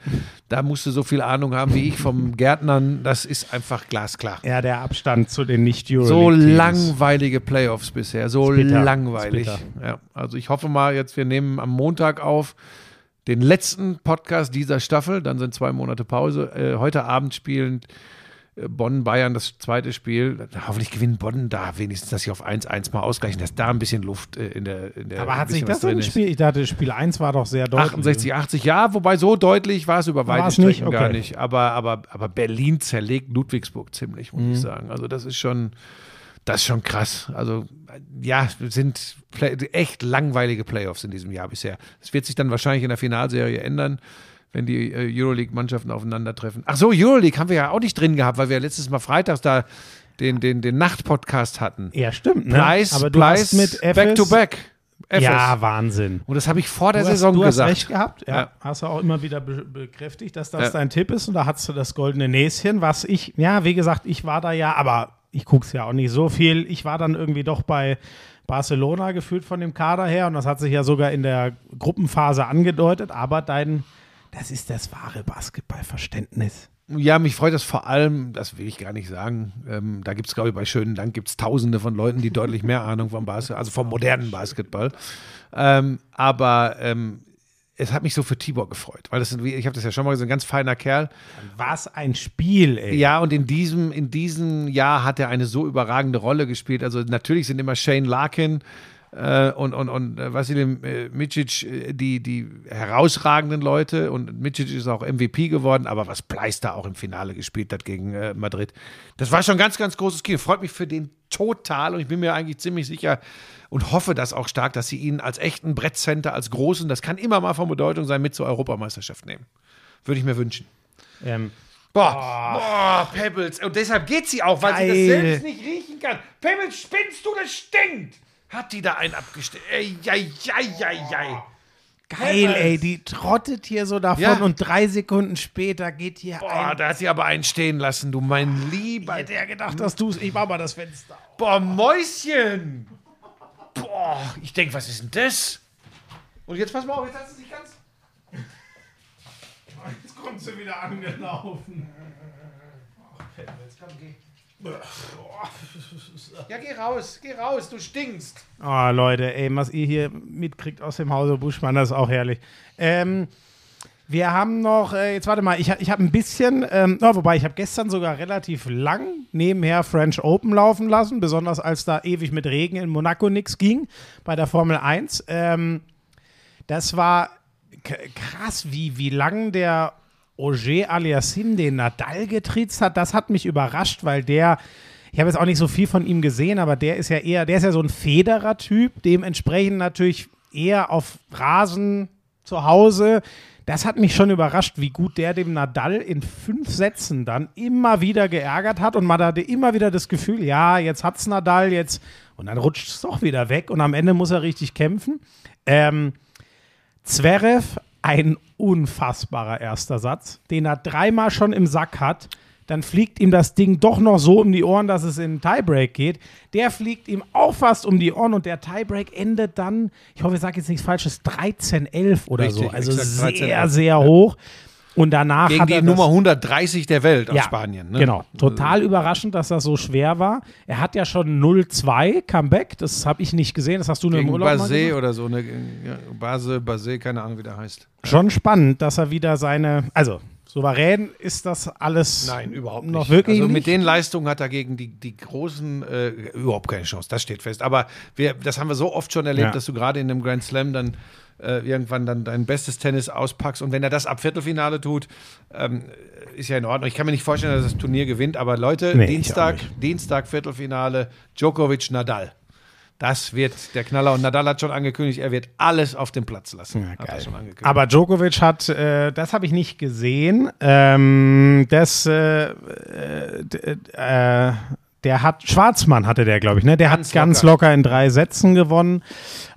da musst du so viel Ahnung haben wie ich vom Gärtnern. Das ist einfach glasklar. Ja, der Abstand zu den nicht So Euroleague langweilige Playoffs bisher, so bitter. langweilig. Ja, also ich hoffe mal, jetzt wir nehmen am Montag auf den letzten Podcast dieser Staffel, dann sind zwei Monate Pause. Äh, heute Abend spielen äh, Bonn, Bayern das zweite Spiel. Hoffentlich gewinnen Bonn da wenigstens, dass sie auf 1-1 mal ausgleichen, dass da ein bisschen Luft äh, in der in der Aber hat sich das ist. Spiel, ich dachte, Spiel 1 war doch sehr deutlich. 68, 80, ja, wobei so deutlich war es über weite es nicht? Strecken gar Okay. nicht. Aber, aber, aber Berlin zerlegt Ludwigsburg ziemlich, muss Mhm. ich sagen. Also das ist schon, das ist schon krass. Also ja, es sind echt langweilige Playoffs in diesem Jahr bisher. Es wird sich dann wahrscheinlich in der Finalserie ändern, wenn die äh, Euroleague-Mannschaften aufeinandertreffen. Ach so, Euroleague haben wir ja auch nicht drin gehabt, weil wir letztes Mal freitags da den, den, den Nacht-Podcast hatten. Ja, stimmt. Ne? Pleis, aber du Pleis, hast mit FS, back to back. FS. Ja, Wahnsinn. Und das habe ich vor der Du hast, Saison du hast gesagt. recht gehabt, ja. Ja. Hast du auch immer wieder be bekräftigt, dass das Ja. dein Tipp ist und da hast du das goldene Näschen, was ich, ja, wie gesagt, ich war da ja, aber ich gucke es ja auch nicht so viel. Ich war dann irgendwie doch bei Barcelona gefühlt von dem Kader her und das hat sich ja sogar in der Gruppenphase angedeutet, aber dein, das ist das wahre Basketballverständnis. Ja, mich freut das vor allem, das will ich gar nicht sagen. Ähm, da gibt es, glaube ich, bei Schönen Dank gibt es tausende von Leuten, die deutlich mehr Ahnung vom Basketball, also vom modernen Basketball. Ähm, aber ähm, es hat mich so für Tibor gefreut, weil das, sind, ich habe das ja schon mal gesagt, ein ganz feiner Kerl. Was ein Spiel, ey. Ja, und in diesem, in diesem Jahr hat er eine so überragende Rolle gespielt. Also natürlich sind immer Shane Larkin äh, und, und, und äh, Vasilij äh, Micic äh, die, die herausragenden Leute und Micic ist auch MVP geworden, aber was Pleis da auch im Finale gespielt hat gegen äh, Madrid, das war schon ein ganz, ganz großes Kino. Freut mich für den total und ich bin mir eigentlich ziemlich sicher und hoffe das auch stark, dass sie ihn als echten Brettcenter, als großen, das kann immer mal von Bedeutung sein, mit zur Europameisterschaft nehmen. Würde ich mir wünschen. Ähm, Boah, boah, Pebbles. Und deshalb geht sie auch, weil sie das Geil. selbst nicht riechen kann. Pebbles, spinnst du, das stinkt. Hat die da einen abgestellt? Ey, ei, ei, ei, ei. geil, ey, die trottet hier so davon Ja. und drei Sekunden später geht hier Boah, ein. da hat sie aber einen stehen lassen, du mein Lieber. Hätte ja gedacht, dass du es. Ich mach mal das Fenster. auf. Boah, Mäuschen. Boah, ich denke, was ist denn das? Und jetzt pass mal auf, jetzt hat sie sich ganz. Jetzt kommt sie wieder angelaufen. Ja, geh raus, geh raus, du stinkst. Oh, Leute, ey, was ihr hier mitkriegt aus dem Hause Buschmann, das ist auch herrlich. Ähm, Wir haben noch, äh, jetzt warte mal, ich, ich habe ein bisschen, ähm, oh, wobei ich habe gestern sogar relativ lang nebenher French Open laufen lassen, besonders als da ewig mit Regen in Monaco nichts ging bei der Formel 1. Ähm, das war krass, wie, wie lang der Auger Aliassim den Nadal getriezt hat. Das hat mich überrascht, weil der, ich habe jetzt auch nicht so viel von ihm gesehen, aber der ist ja eher, der ist ja so ein Federer-Typ, dementsprechend natürlich eher auf Rasen zu Hause. Das hat mich schon überrascht, wie gut der dem Nadal in fünf Sätzen dann immer wieder geärgert hat und man hatte immer wieder das Gefühl, ja, jetzt hat's Nadal, jetzt und dann rutscht es doch wieder weg und am Ende muss er richtig kämpfen. Ähm, Zverev, ein unfassbarer erster Satz, den er dreimal schon im Sack hat. Dann fliegt ihm das Ding doch noch so um die Ohren, dass es in den Tiebreak geht. Der fliegt ihm auch fast um die Ohren und der Tiebreak endet dann, ich hoffe, ich sage jetzt nichts Falsches, 13-11 oder Richtig, so. Also sehr, 13-11, sehr hoch. Und danach Gegen hat die er Nummer das, 130 der Welt aus ja, Spanien. Ne? Genau. Total überraschend, dass das so schwer war. Er hat ja schon 0-2 Comeback. Das habe ich nicht gesehen. Das hast du nur im Urlaub Basé oder so. Ne? Base, Basé, keine Ahnung, wie der heißt. Schon spannend, dass er wieder seine. Also, souverän ist das alles. überhaupt Noch wirklich Also mit nicht? den Leistungen hat er gegen die, die großen äh, überhaupt keine Chance. Das steht fest. Aber wir, das haben wir so oft schon erlebt, Ja. dass du gerade in einem Grand Slam dann äh, irgendwann dann dein bestes Tennis auspackst. Und wenn er das ab Viertelfinale tut, ähm, ist ja in Ordnung. Ich kann mir nicht vorstellen, dass das Turnier gewinnt. Aber Leute, Nee, Dienstag, nicht. Dienstag Viertelfinale, Djokovic, Nadal. Das wird der Knaller. Und Nadal hat schon angekündigt, er wird alles auf den Platz lassen. Ja, geil. Aber Djokovic hat, äh, das habe ich nicht gesehen. Ähm, das, äh, äh, äh, der hat, Schwarzmann hatte der, glaube ich, ne? Der Ganz hat ganz locker. locker in drei Sätzen gewonnen.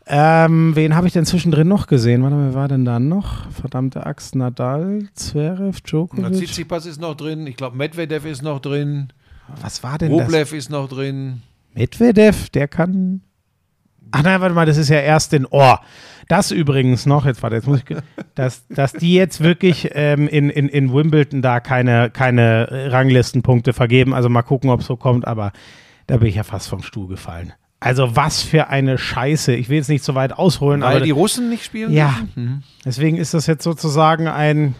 Ähm, wen habe ich denn zwischendrin noch gesehen? Warte mal, wer war denn da noch? Verdammte Axt, Nadal, Zverev, Djokovic. Tsitsipas ist noch drin. Ich glaube, Medvedev ist noch drin. Was war denn das? Rublev ist noch drin. Medvedev, der kann. Ach nein, warte mal, das ist ja erst in Ohr. Das übrigens noch, jetzt warte, jetzt muss ich, dass, dass die jetzt wirklich ähm, in, in, in Wimbledon da keine, keine Ranglistenpunkte vergeben. Also mal gucken, ob es so kommt, aber da bin ich ja fast vom Stuhl gefallen. Also was für eine Scheiße. Ich will jetzt nicht so weit ausholen, Weil aber die Russen nicht spielen? ja, dürfen? deswegen ist das jetzt sozusagen ein,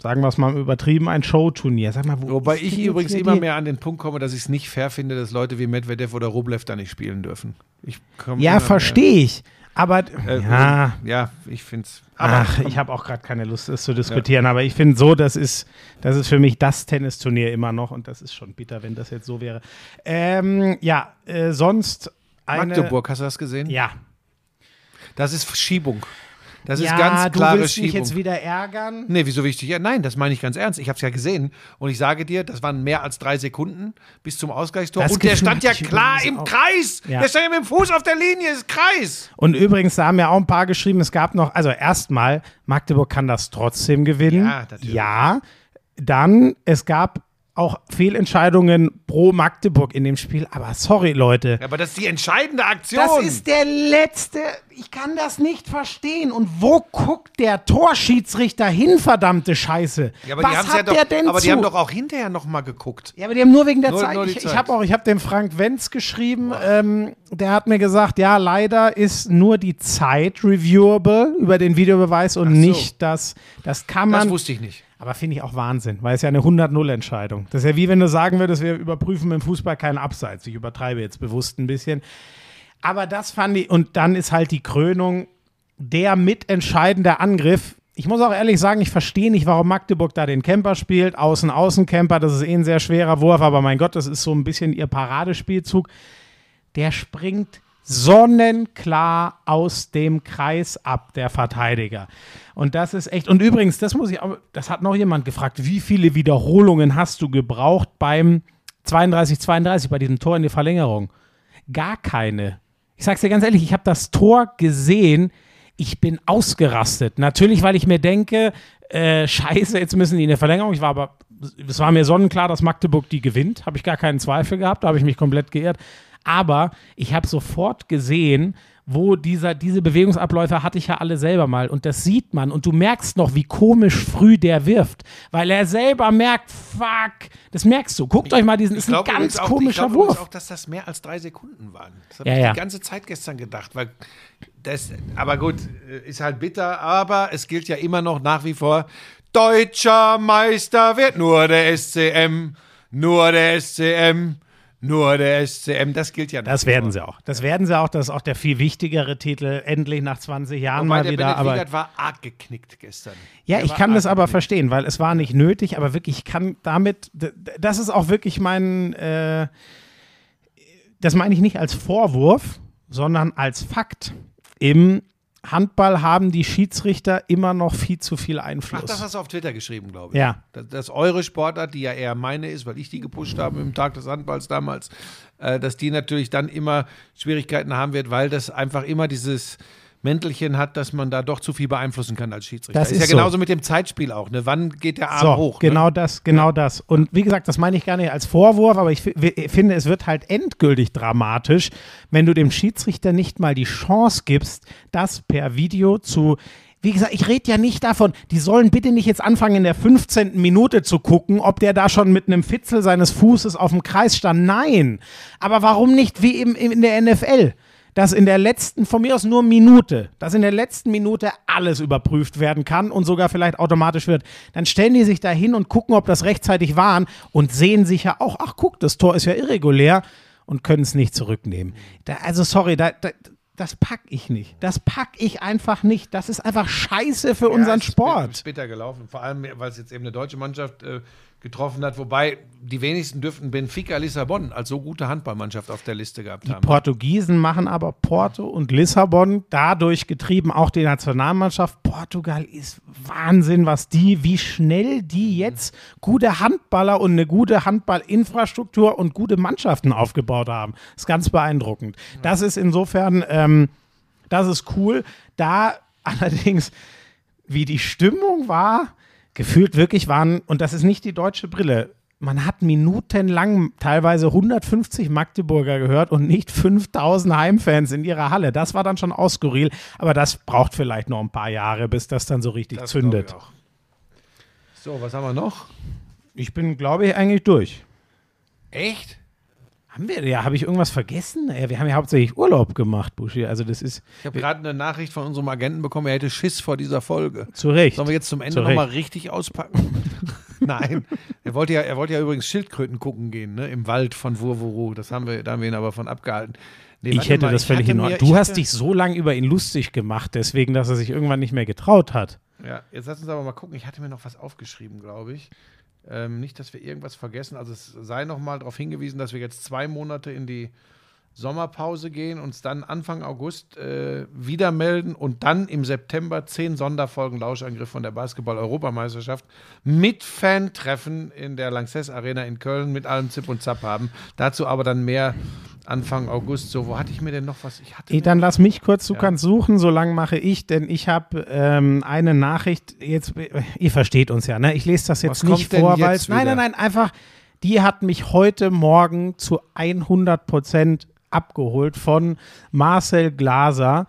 sagen wir es mal übertrieben, ein Showturnier. Sag mal, wo Wobei ich übrigens immer mehr an den Punkt komme, dass ich es nicht fair finde, dass Leute wie Medvedev oder Rublev da nicht spielen dürfen. Ja, verstehe ich. Aber Äh, ja, Ja, ich finde es. Ach, ich habe auch gerade keine Lust, das zu diskutieren, aber ich finde so, das ist, das ist für mich das Tennisturnier immer noch und das ist schon bitter, wenn das jetzt so wäre. Ähm, ja, äh, sonst eine. Magdeburg, hast du das gesehen? Ja. Das ist Verschiebung. Das ja, ist ganz du klare willst mich Schiebung. jetzt wieder ärgern. Nee, wieso wichtig? Ja, nein, das meine ich ganz ernst. Ich habe es ja gesehen und ich sage dir, das waren mehr als drei Sekunden bis zum Ausgleichstor. Das und der stand ja klar im auch. Kreis. Ja. Der stand ja mit dem Fuß auf der Linie, ist Kreis. Und übrigens, da haben ja auch ein paar geschrieben, es gab noch, also erstmal, Magdeburg kann das trotzdem gewinnen. Ja, natürlich. Ja, dann, es gab auch Fehlentscheidungen pro Magdeburg in dem Spiel, aber sorry, Leute. Ja, aber das ist die entscheidende Aktion. Das ist der letzte. Ich kann das nicht verstehen. Und wo guckt der Torschiedsrichter hin, verdammte Scheiße? ja, aber Was die hat ja doch, der denn aber zu? die haben doch auch hinterher noch mal geguckt. ja, aber die haben nur wegen der Nur- Zeit. nur die ich ich Zeit. habe auch, ich habe dem Frank Wenz geschrieben. Ähm, der hat mir gesagt, ja, leider ist nur die Zeit reviewable über den Videobeweis und so. nicht das. Das kann Das man. wusste ich nicht. Aber finde ich auch Wahnsinn, weil es ja eine 100-0-Entscheidung. Das ist ja wie wenn du sagen würdest, wir überprüfen im Fußball keinen Abseits. Ich übertreibe jetzt bewusst ein bisschen. Aber das fand ich, und dann ist halt die Krönung der mitentscheidende Angriff. Ich muss auch ehrlich sagen, ich verstehe nicht, warum Magdeburg da den Camper spielt. Außen-Außen-Camper, das ist eh ein sehr schwerer Wurf, aber mein Gott, das ist so ein bisschen ihr Paradespielzug. Der springt sonnenklar aus dem Kreis ab, der Verteidiger. Und das ist echt. Und übrigens, das muss ich auch, das hat noch jemand gefragt, wie viele Wiederholungen hast du gebraucht beim 32-32, bei diesem Tor in die Verlängerung? Gar keine. Ich sag's dir ganz ehrlich, ich habe das Tor gesehen, ich bin ausgerastet. Natürlich, weil ich mir denke, äh, scheiße, jetzt müssen die in der Verlängerung. Ich war aber, es war mir sonnenklar, dass Magdeburg die gewinnt. Habe ich gar keinen Zweifel gehabt, da habe ich mich komplett geirrt. Aber ich habe sofort gesehen, wo dieser, diese Bewegungsabläufe hatte ich ja alle selber mal und das sieht man und du merkst noch, wie komisch früh der wirft, weil er selber merkt, fuck, das merkst du. Guckt euch mal diesen, ist ein glaube ganz auch- komischer ich glaube übrigens Wurf. auch, dass das mehr als drei Sekunden waren. Das habe Ja, ich ja. die ganze Zeit gestern gedacht, weil das, aber gut, äh, ist halt bitter, aber es gilt ja immer noch nach wie vor, deutscher Meister wird nur der SCM, nur der SCM, nur der SCM, das gilt ja nach Das werden sie auch. Das werden sie auch. Das ist auch der viel wichtigere Titel. Endlich nach 20 Jahren Wobei mal der wieder. Bennett Aber Wiegert war arg geknickt gestern. Ja, Der ich kann das aber geknickt. verstehen, weil es war nicht nötig, aber wirklich, ich kann damit, das ist auch wirklich mein, äh, das meine ich nicht als Vorwurf, sondern als Fakt. Im Handball haben die Schiedsrichter immer noch viel zu viel Ach, Einfluss. das hast du auf Twitter geschrieben, glaube ich. Ja. Dass, dass eure Sportart, die ja eher meine ist, weil ich die gepusht habe im Tag des Handballs damals, äh, dass die natürlich dann immer Schwierigkeiten haben wird, weil das einfach immer dieses Mäntelchen hat, dass man da doch zu viel beeinflussen kann als Schiedsrichter. Das ist, ist ja so. genauso mit dem Zeitspiel auch. Ne? Wann geht der Arm so, hoch? genau Ne? das, genau das. Und wie gesagt, das meine ich gar nicht als Vorwurf, aber ich finde, es wird halt endgültig dramatisch, wenn du dem Schiedsrichter nicht mal die Chance gibst, das per Video zu. Wie gesagt, ich rede ja nicht davon, die sollen bitte nicht jetzt anfangen, in der 15. Minute zu gucken, ob der da schon mit einem Fitzel seines Fußes auf dem Kreis stand. Nein. Aber warum nicht wie im, in der NFL? Dass in der letzten, von mir aus nur Minute, dass in der letzten Minute alles überprüft werden kann und sogar vielleicht automatisch wird. Dann stellen die sich da hin und gucken, ob das rechtzeitig waren und sehen sich ja auch, ach guck, das Tor ist ja irregulär und können es nicht zurücknehmen. Da, also sorry, da, da, das pack ich nicht. Das pack ich einfach nicht. Das ist einfach scheiße für unseren Ja, ist Sport. Ist bitter gelaufen. Vor allem, weil es jetzt eben eine deutsche Mannschaft äh, getroffen hat. Wobei die wenigsten dürften Benfica Lissabon als so gute Handballmannschaft auf der Liste gehabt haben. Portugiesen machen aber Porto und Lissabon dadurch getrieben, auch die Nationalmannschaft. Portugal ist Wahnsinn, was die, wie schnell die jetzt gute Handballer und eine gute Handballinfrastruktur und gute Mannschaften aufgebaut haben. ist ganz beeindruckend. Das ist insofern, ähm, das ist cool. Da allerdings, wie die Stimmung war, gefühlt wirklich waren, und das ist nicht die deutsche Brille, man hat minutenlang teilweise 150 Magdeburger gehört und nicht 5000 Heimfans in ihrer Halle. Das war dann schon auch skurril, aber das braucht vielleicht noch ein paar Jahre, bis das dann so richtig Das zündet. So, was haben wir noch? Ich bin, glaube ich, eigentlich durch. Echt? Haben wir, ja, habe ich irgendwas vergessen? Ja, wir haben ja hauptsächlich Urlaub gemacht, Buschi. Also das ist Ich habe gerade eine Nachricht von unserem Agenten bekommen, er hätte Schiss vor dieser Folge. zu Recht. Sollen wir jetzt zum Ende nochmal richtig auspacken? Nein. Er wollte, ja, er wollte ja übrigens Schildkröten gucken gehen, ne? Im Wald von Wurwuru. Das haben wir, da haben wir ihn aber von abgehalten. Nee, Ich hätte mal, das völlig in Ordnung. Du hast dich so lange über ihn lustig gemacht, deswegen, dass er sich irgendwann nicht mehr getraut hat. Ja, jetzt lass uns aber mal gucken. Ich hatte mir noch was aufgeschrieben, glaube ich. Ähm, nicht, dass wir irgendwas vergessen. Also es sei noch mal darauf hingewiesen, dass wir jetzt zwei Monate in die Sommerpause gehen, uns dann Anfang August äh, wieder melden und dann im September zehn Sonderfolgen Lauschangriff von der Basketball-Europameisterschaft mit Fan-Treffen in der Lanxess Arena in Köln mit allem Zip und Zap haben. Dazu aber dann mehr Anfang August. So, wo hatte ich mir denn noch was? Ich hatte mir- Dann lass mich kurz, du kannst suchen, so lange mache ich, denn ich habe ähm, eine Nachricht, jetzt, ihr versteht uns ja, ne? Ich lese das jetzt Was nicht vor, weil nein, nein, nein, einfach, die hat mich heute Morgen zu 100 Prozent abgeholt von Marcel Glaser.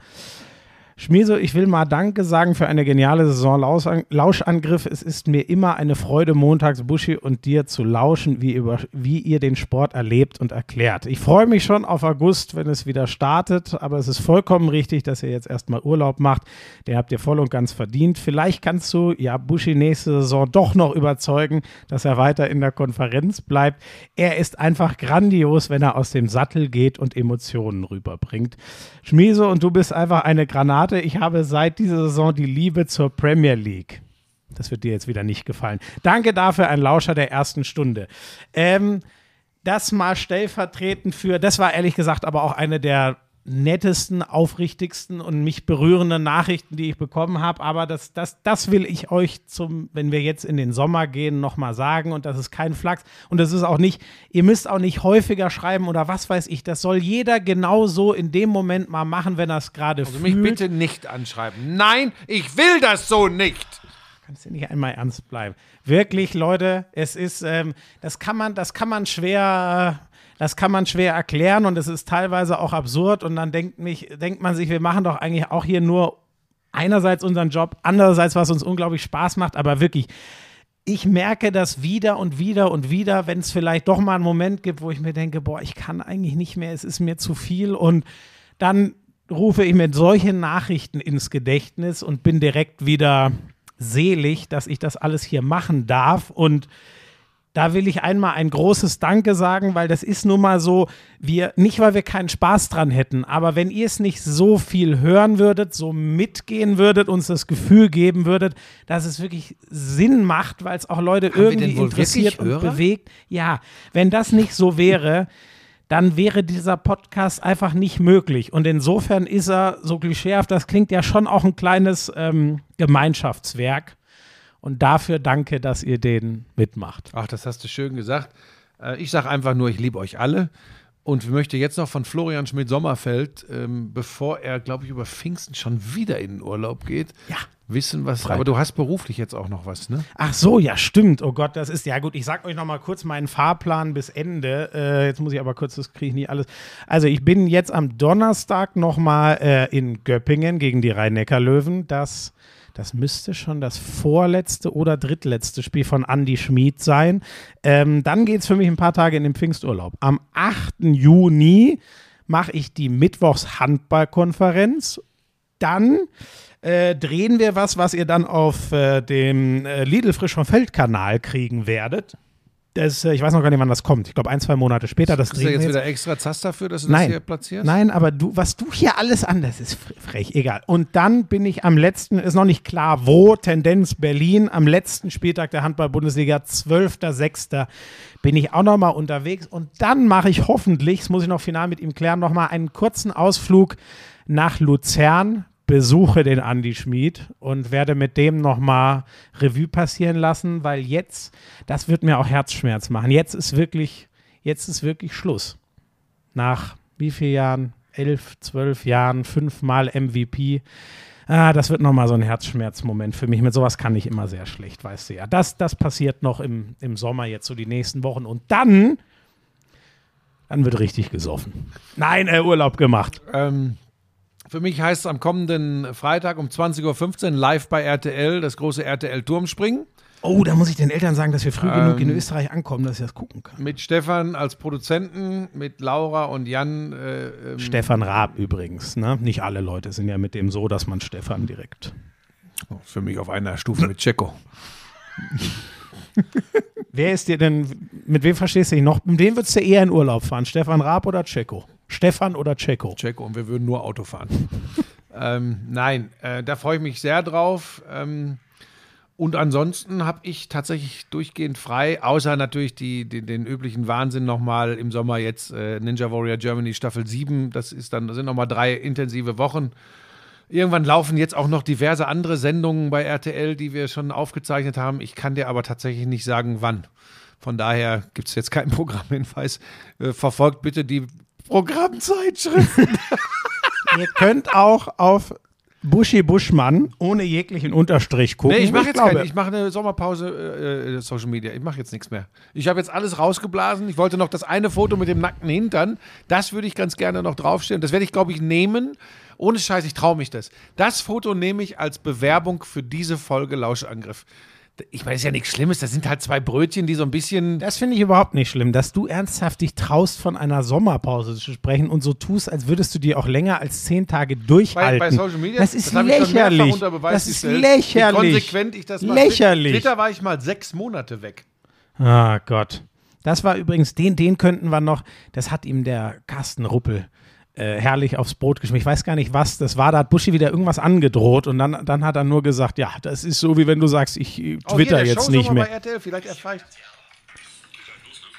Schmieso, ich will mal Danke sagen für eine geniale Saison Lauschang- Lauschangriff. Es ist mir immer eine Freude, montags Buschi und dir zu lauschen, wie, über, wie ihr den Sport erlebt und erklärt. Ich freue mich schon auf August, wenn es wieder startet, aber es ist vollkommen richtig, dass ihr jetzt erstmal Urlaub macht. Den habt ihr voll und ganz verdient. Vielleicht kannst du ja Buschi nächste Saison doch noch überzeugen, dass er weiter in der Konferenz bleibt. Er ist einfach grandios, wenn er aus dem Sattel geht und Emotionen rüberbringt. Schmieso, und du bist einfach eine Granate. Ich habe seit dieser Saison die Liebe zur Premier League. Das wird dir jetzt wieder nicht gefallen. Danke dafür, ein Lauscher der ersten Stunde. Ähm, das mal stellvertretend für, das war ehrlich gesagt aber auch eine der nettesten, aufrichtigsten und mich berührenden Nachrichten, die ich bekommen habe. Aber das, das, das will ich euch zum, wenn wir jetzt in den Sommer gehen, nochmal sagen. Und das ist kein Flachs. Und das ist auch nicht, ihr müsst auch nicht häufiger schreiben oder was weiß ich. Das soll jeder genauso in dem Moment mal machen, wenn er es gerade Also mich fühlt. bitte nicht anschreiben. Nein, ich will das so nicht. Kannst du nicht einmal ernst bleiben? Wirklich, Leute, es ist, ähm, das kann man, das kann man schwer, das kann man schwer erklären und es ist teilweise auch absurd und dann denkt mich, denkt man sich, wir machen doch eigentlich auch hier nur einerseits unseren Job, andererseits was uns unglaublich Spaß macht, aber wirklich, ich merke das wieder und wieder und wieder, wenn es vielleicht doch mal einen Moment gibt, wo ich mir denke, boah, ich kann eigentlich nicht mehr, es ist mir zu viel und dann rufe ich mir solche Nachrichten ins Gedächtnis und bin direkt wieder selig, dass ich das alles hier machen darf und da will ich einmal ein großes Danke sagen, weil das ist nun mal so, wir, nicht weil wir keinen Spaß dran hätten, aber wenn ihr es nicht so viel hören würdet, so mitgehen würdet, uns das Gefühl geben würdet, dass es wirklich Sinn macht, weil es auch Leute wir irgendwie interessiert und Hörer? bewegt. Ja, wenn das nicht so wäre, dann wäre dieser Podcast einfach nicht möglich. Und insofern ist er, so klischeehaft das klingt, ja schon auch ein kleines ähm, Gemeinschaftswerk. Und dafür danke, dass ihr den mitmacht. Ach, das hast du schön gesagt. Äh, Ich sage einfach nur, ich liebe euch alle. Und ich möchte jetzt noch von Florian Schmidt-Sommerfeld, ähm, bevor er, glaube ich, über Pfingsten schon wieder in den Urlaub geht, Ja. wissen, was. Aber du hast beruflich jetzt auch noch was, ne? Ach so, ja, stimmt. Oh Gott, das ist ja gut. Ich sag euch noch mal kurz meinen Fahrplan bis Ende. Äh, jetzt muss ich aber kurz, das kriege ich nie alles. Also ich bin jetzt am Donnerstag noch mal äh, in Göppingen gegen die Rhein-Neckar-Löwen. Das, das müsste schon das vorletzte oder drittletzte Spiel von Andy Schmid sein. Ähm, dann geht es für mich ein paar Tage in den Pfingsturlaub. Am 8. Juni mache ich die Mittwochs-Handball-Konferenz. Dann äh, drehen wir was, was ihr dann auf äh, dem äh, Lidl Frisch vom Feld-Kanal kriegen werdet. Das, äh, ich weiß noch gar nicht, wann das kommt. Ich glaube, ein, zwei Monate später. Das Kriegst du jetzt wir wieder extra Zass dafür, dass du Nein. das hier platzierst? Nein, aber du, was du hier alles an, das ist fre- frech, egal. Und dann bin ich am letzten, ist noch nicht klar wo, Tendenz Berlin, am letzten Spieltag der Handball-Bundesliga, 12.06. bin ich auch noch mal unterwegs. Und dann mache ich hoffentlich, das muss ich noch final mit ihm klären, noch mal einen kurzen Ausflug nach Luzern, besuche den Andi Schmid und werde mit dem noch mal Revue passieren lassen, weil jetzt, das wird mir auch Herzschmerz machen. Jetzt ist wirklich, jetzt ist wirklich Schluss nach wie vielen Jahren? Elf, zwölf Jahren, fünfmal MVP. Ah, das wird nochmal so ein Herzschmerzmoment für mich. Mit sowas kann ich immer sehr schlecht, weißt du ja. Das, das passiert noch im, im Sommer jetzt so die nächsten Wochen. Und dann, dann wird richtig gesoffen. Nein, äh, Urlaub gemacht. Ähm, für mich heißt es am kommenden Freitag um 20.15 Uhr live bei RTL, das große RTL-Turmspringen. Oh, da muss ich den Eltern sagen, dass wir früh genug in Ähm, Österreich ankommen, dass ich das gucken kann. Mit Stefan als Produzenten, mit Laura und Jan. Äh, ähm, Stefan Raab übrigens, ne? Nicht alle Leute sind ja mit dem so, dass man Stefan direkt. Für mich auf einer Stufe mit Checo. Wer ist dir denn, mit wem verstehst du dich noch? Mit wem würdest du eher in Urlaub fahren? Stefan Raab oder Checo? Stefan oder Checo? Checo und wir würden nur Auto fahren. ähm, nein, äh, da freue ich mich sehr drauf. Ähm, und ansonsten habe ich tatsächlich durchgehend frei, außer natürlich die, die, den üblichen Wahnsinn nochmal im Sommer jetzt äh, Ninja Warrior Germany Staffel 7. Das ist dann, das sind nochmal drei intensive Wochen. Irgendwann laufen jetzt auch noch diverse andere Sendungen bei RTL, die wir schon aufgezeichnet haben. Ich kann dir aber tatsächlich nicht sagen, wann. Von daher gibt es jetzt keinen Programmhinweis. Äh, verfolgt bitte die Programmzeitschrift. Ihr könnt auch auf Buschi Buschmann ohne jeglichen Unterstrich gucken. Nee, ich mache jetzt keine, ich mache eine Sommerpause äh, äh, Social Media. Ich mache jetzt nichts mehr. Ich habe jetzt alles rausgeblasen. Ich wollte noch das eine Foto mit dem nackten Hintern. Das würde ich ganz gerne noch draufstellen. Das werde ich, glaube ich, nehmen. Ohne Scheiß, ich traue mich das. Das Foto nehme ich als Bewerbung für diese Folge Lauschangriff. Ich meine, das ist ja nichts Schlimmes. Das sind halt zwei Brötchen, die so ein bisschen. Das finde ich überhaupt nicht schlimm, dass du ernsthaft dich traust, von einer Sommerpause zu sprechen und so tust, als würdest du die auch länger als zehn Tage Bei, durchhalten. bei Social Media, das ist mehrfach lächerlich. Das ist gestellt, lächerlich. Wie konsequent ich das. Lächerlich. Twitter war ich mal sechs Monate weg. Ah Gott. Das war übrigens, den, den könnten wir noch, das hat ihm der Carsten Ruppel äh, herrlich aufs Brot geschmiert. Ich weiß gar nicht, was das war. Da hat Buschi wieder irgendwas angedroht und dann, dann hat er nur gesagt, ja, das ist so, wie wenn du sagst, ich äh, Oh, twitter hier, jetzt nicht mehr. Bei RTL, vielleicht erfahre ich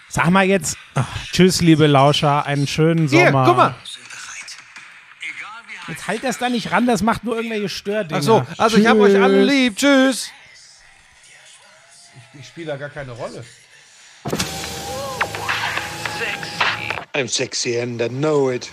Sag mal jetzt, ach, tschüss, liebe Lauscher, einen schönen Sommer. Hier, guck mal. Jetzt halt das da nicht ran, das macht nur irgendwelche Stördinger. Ach so, also ich habe euch Tschüss. alle lieb. Tschüss. Ich, ich spiele da gar keine Rolle. I'm sexy and I know it.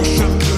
Lauschangriff,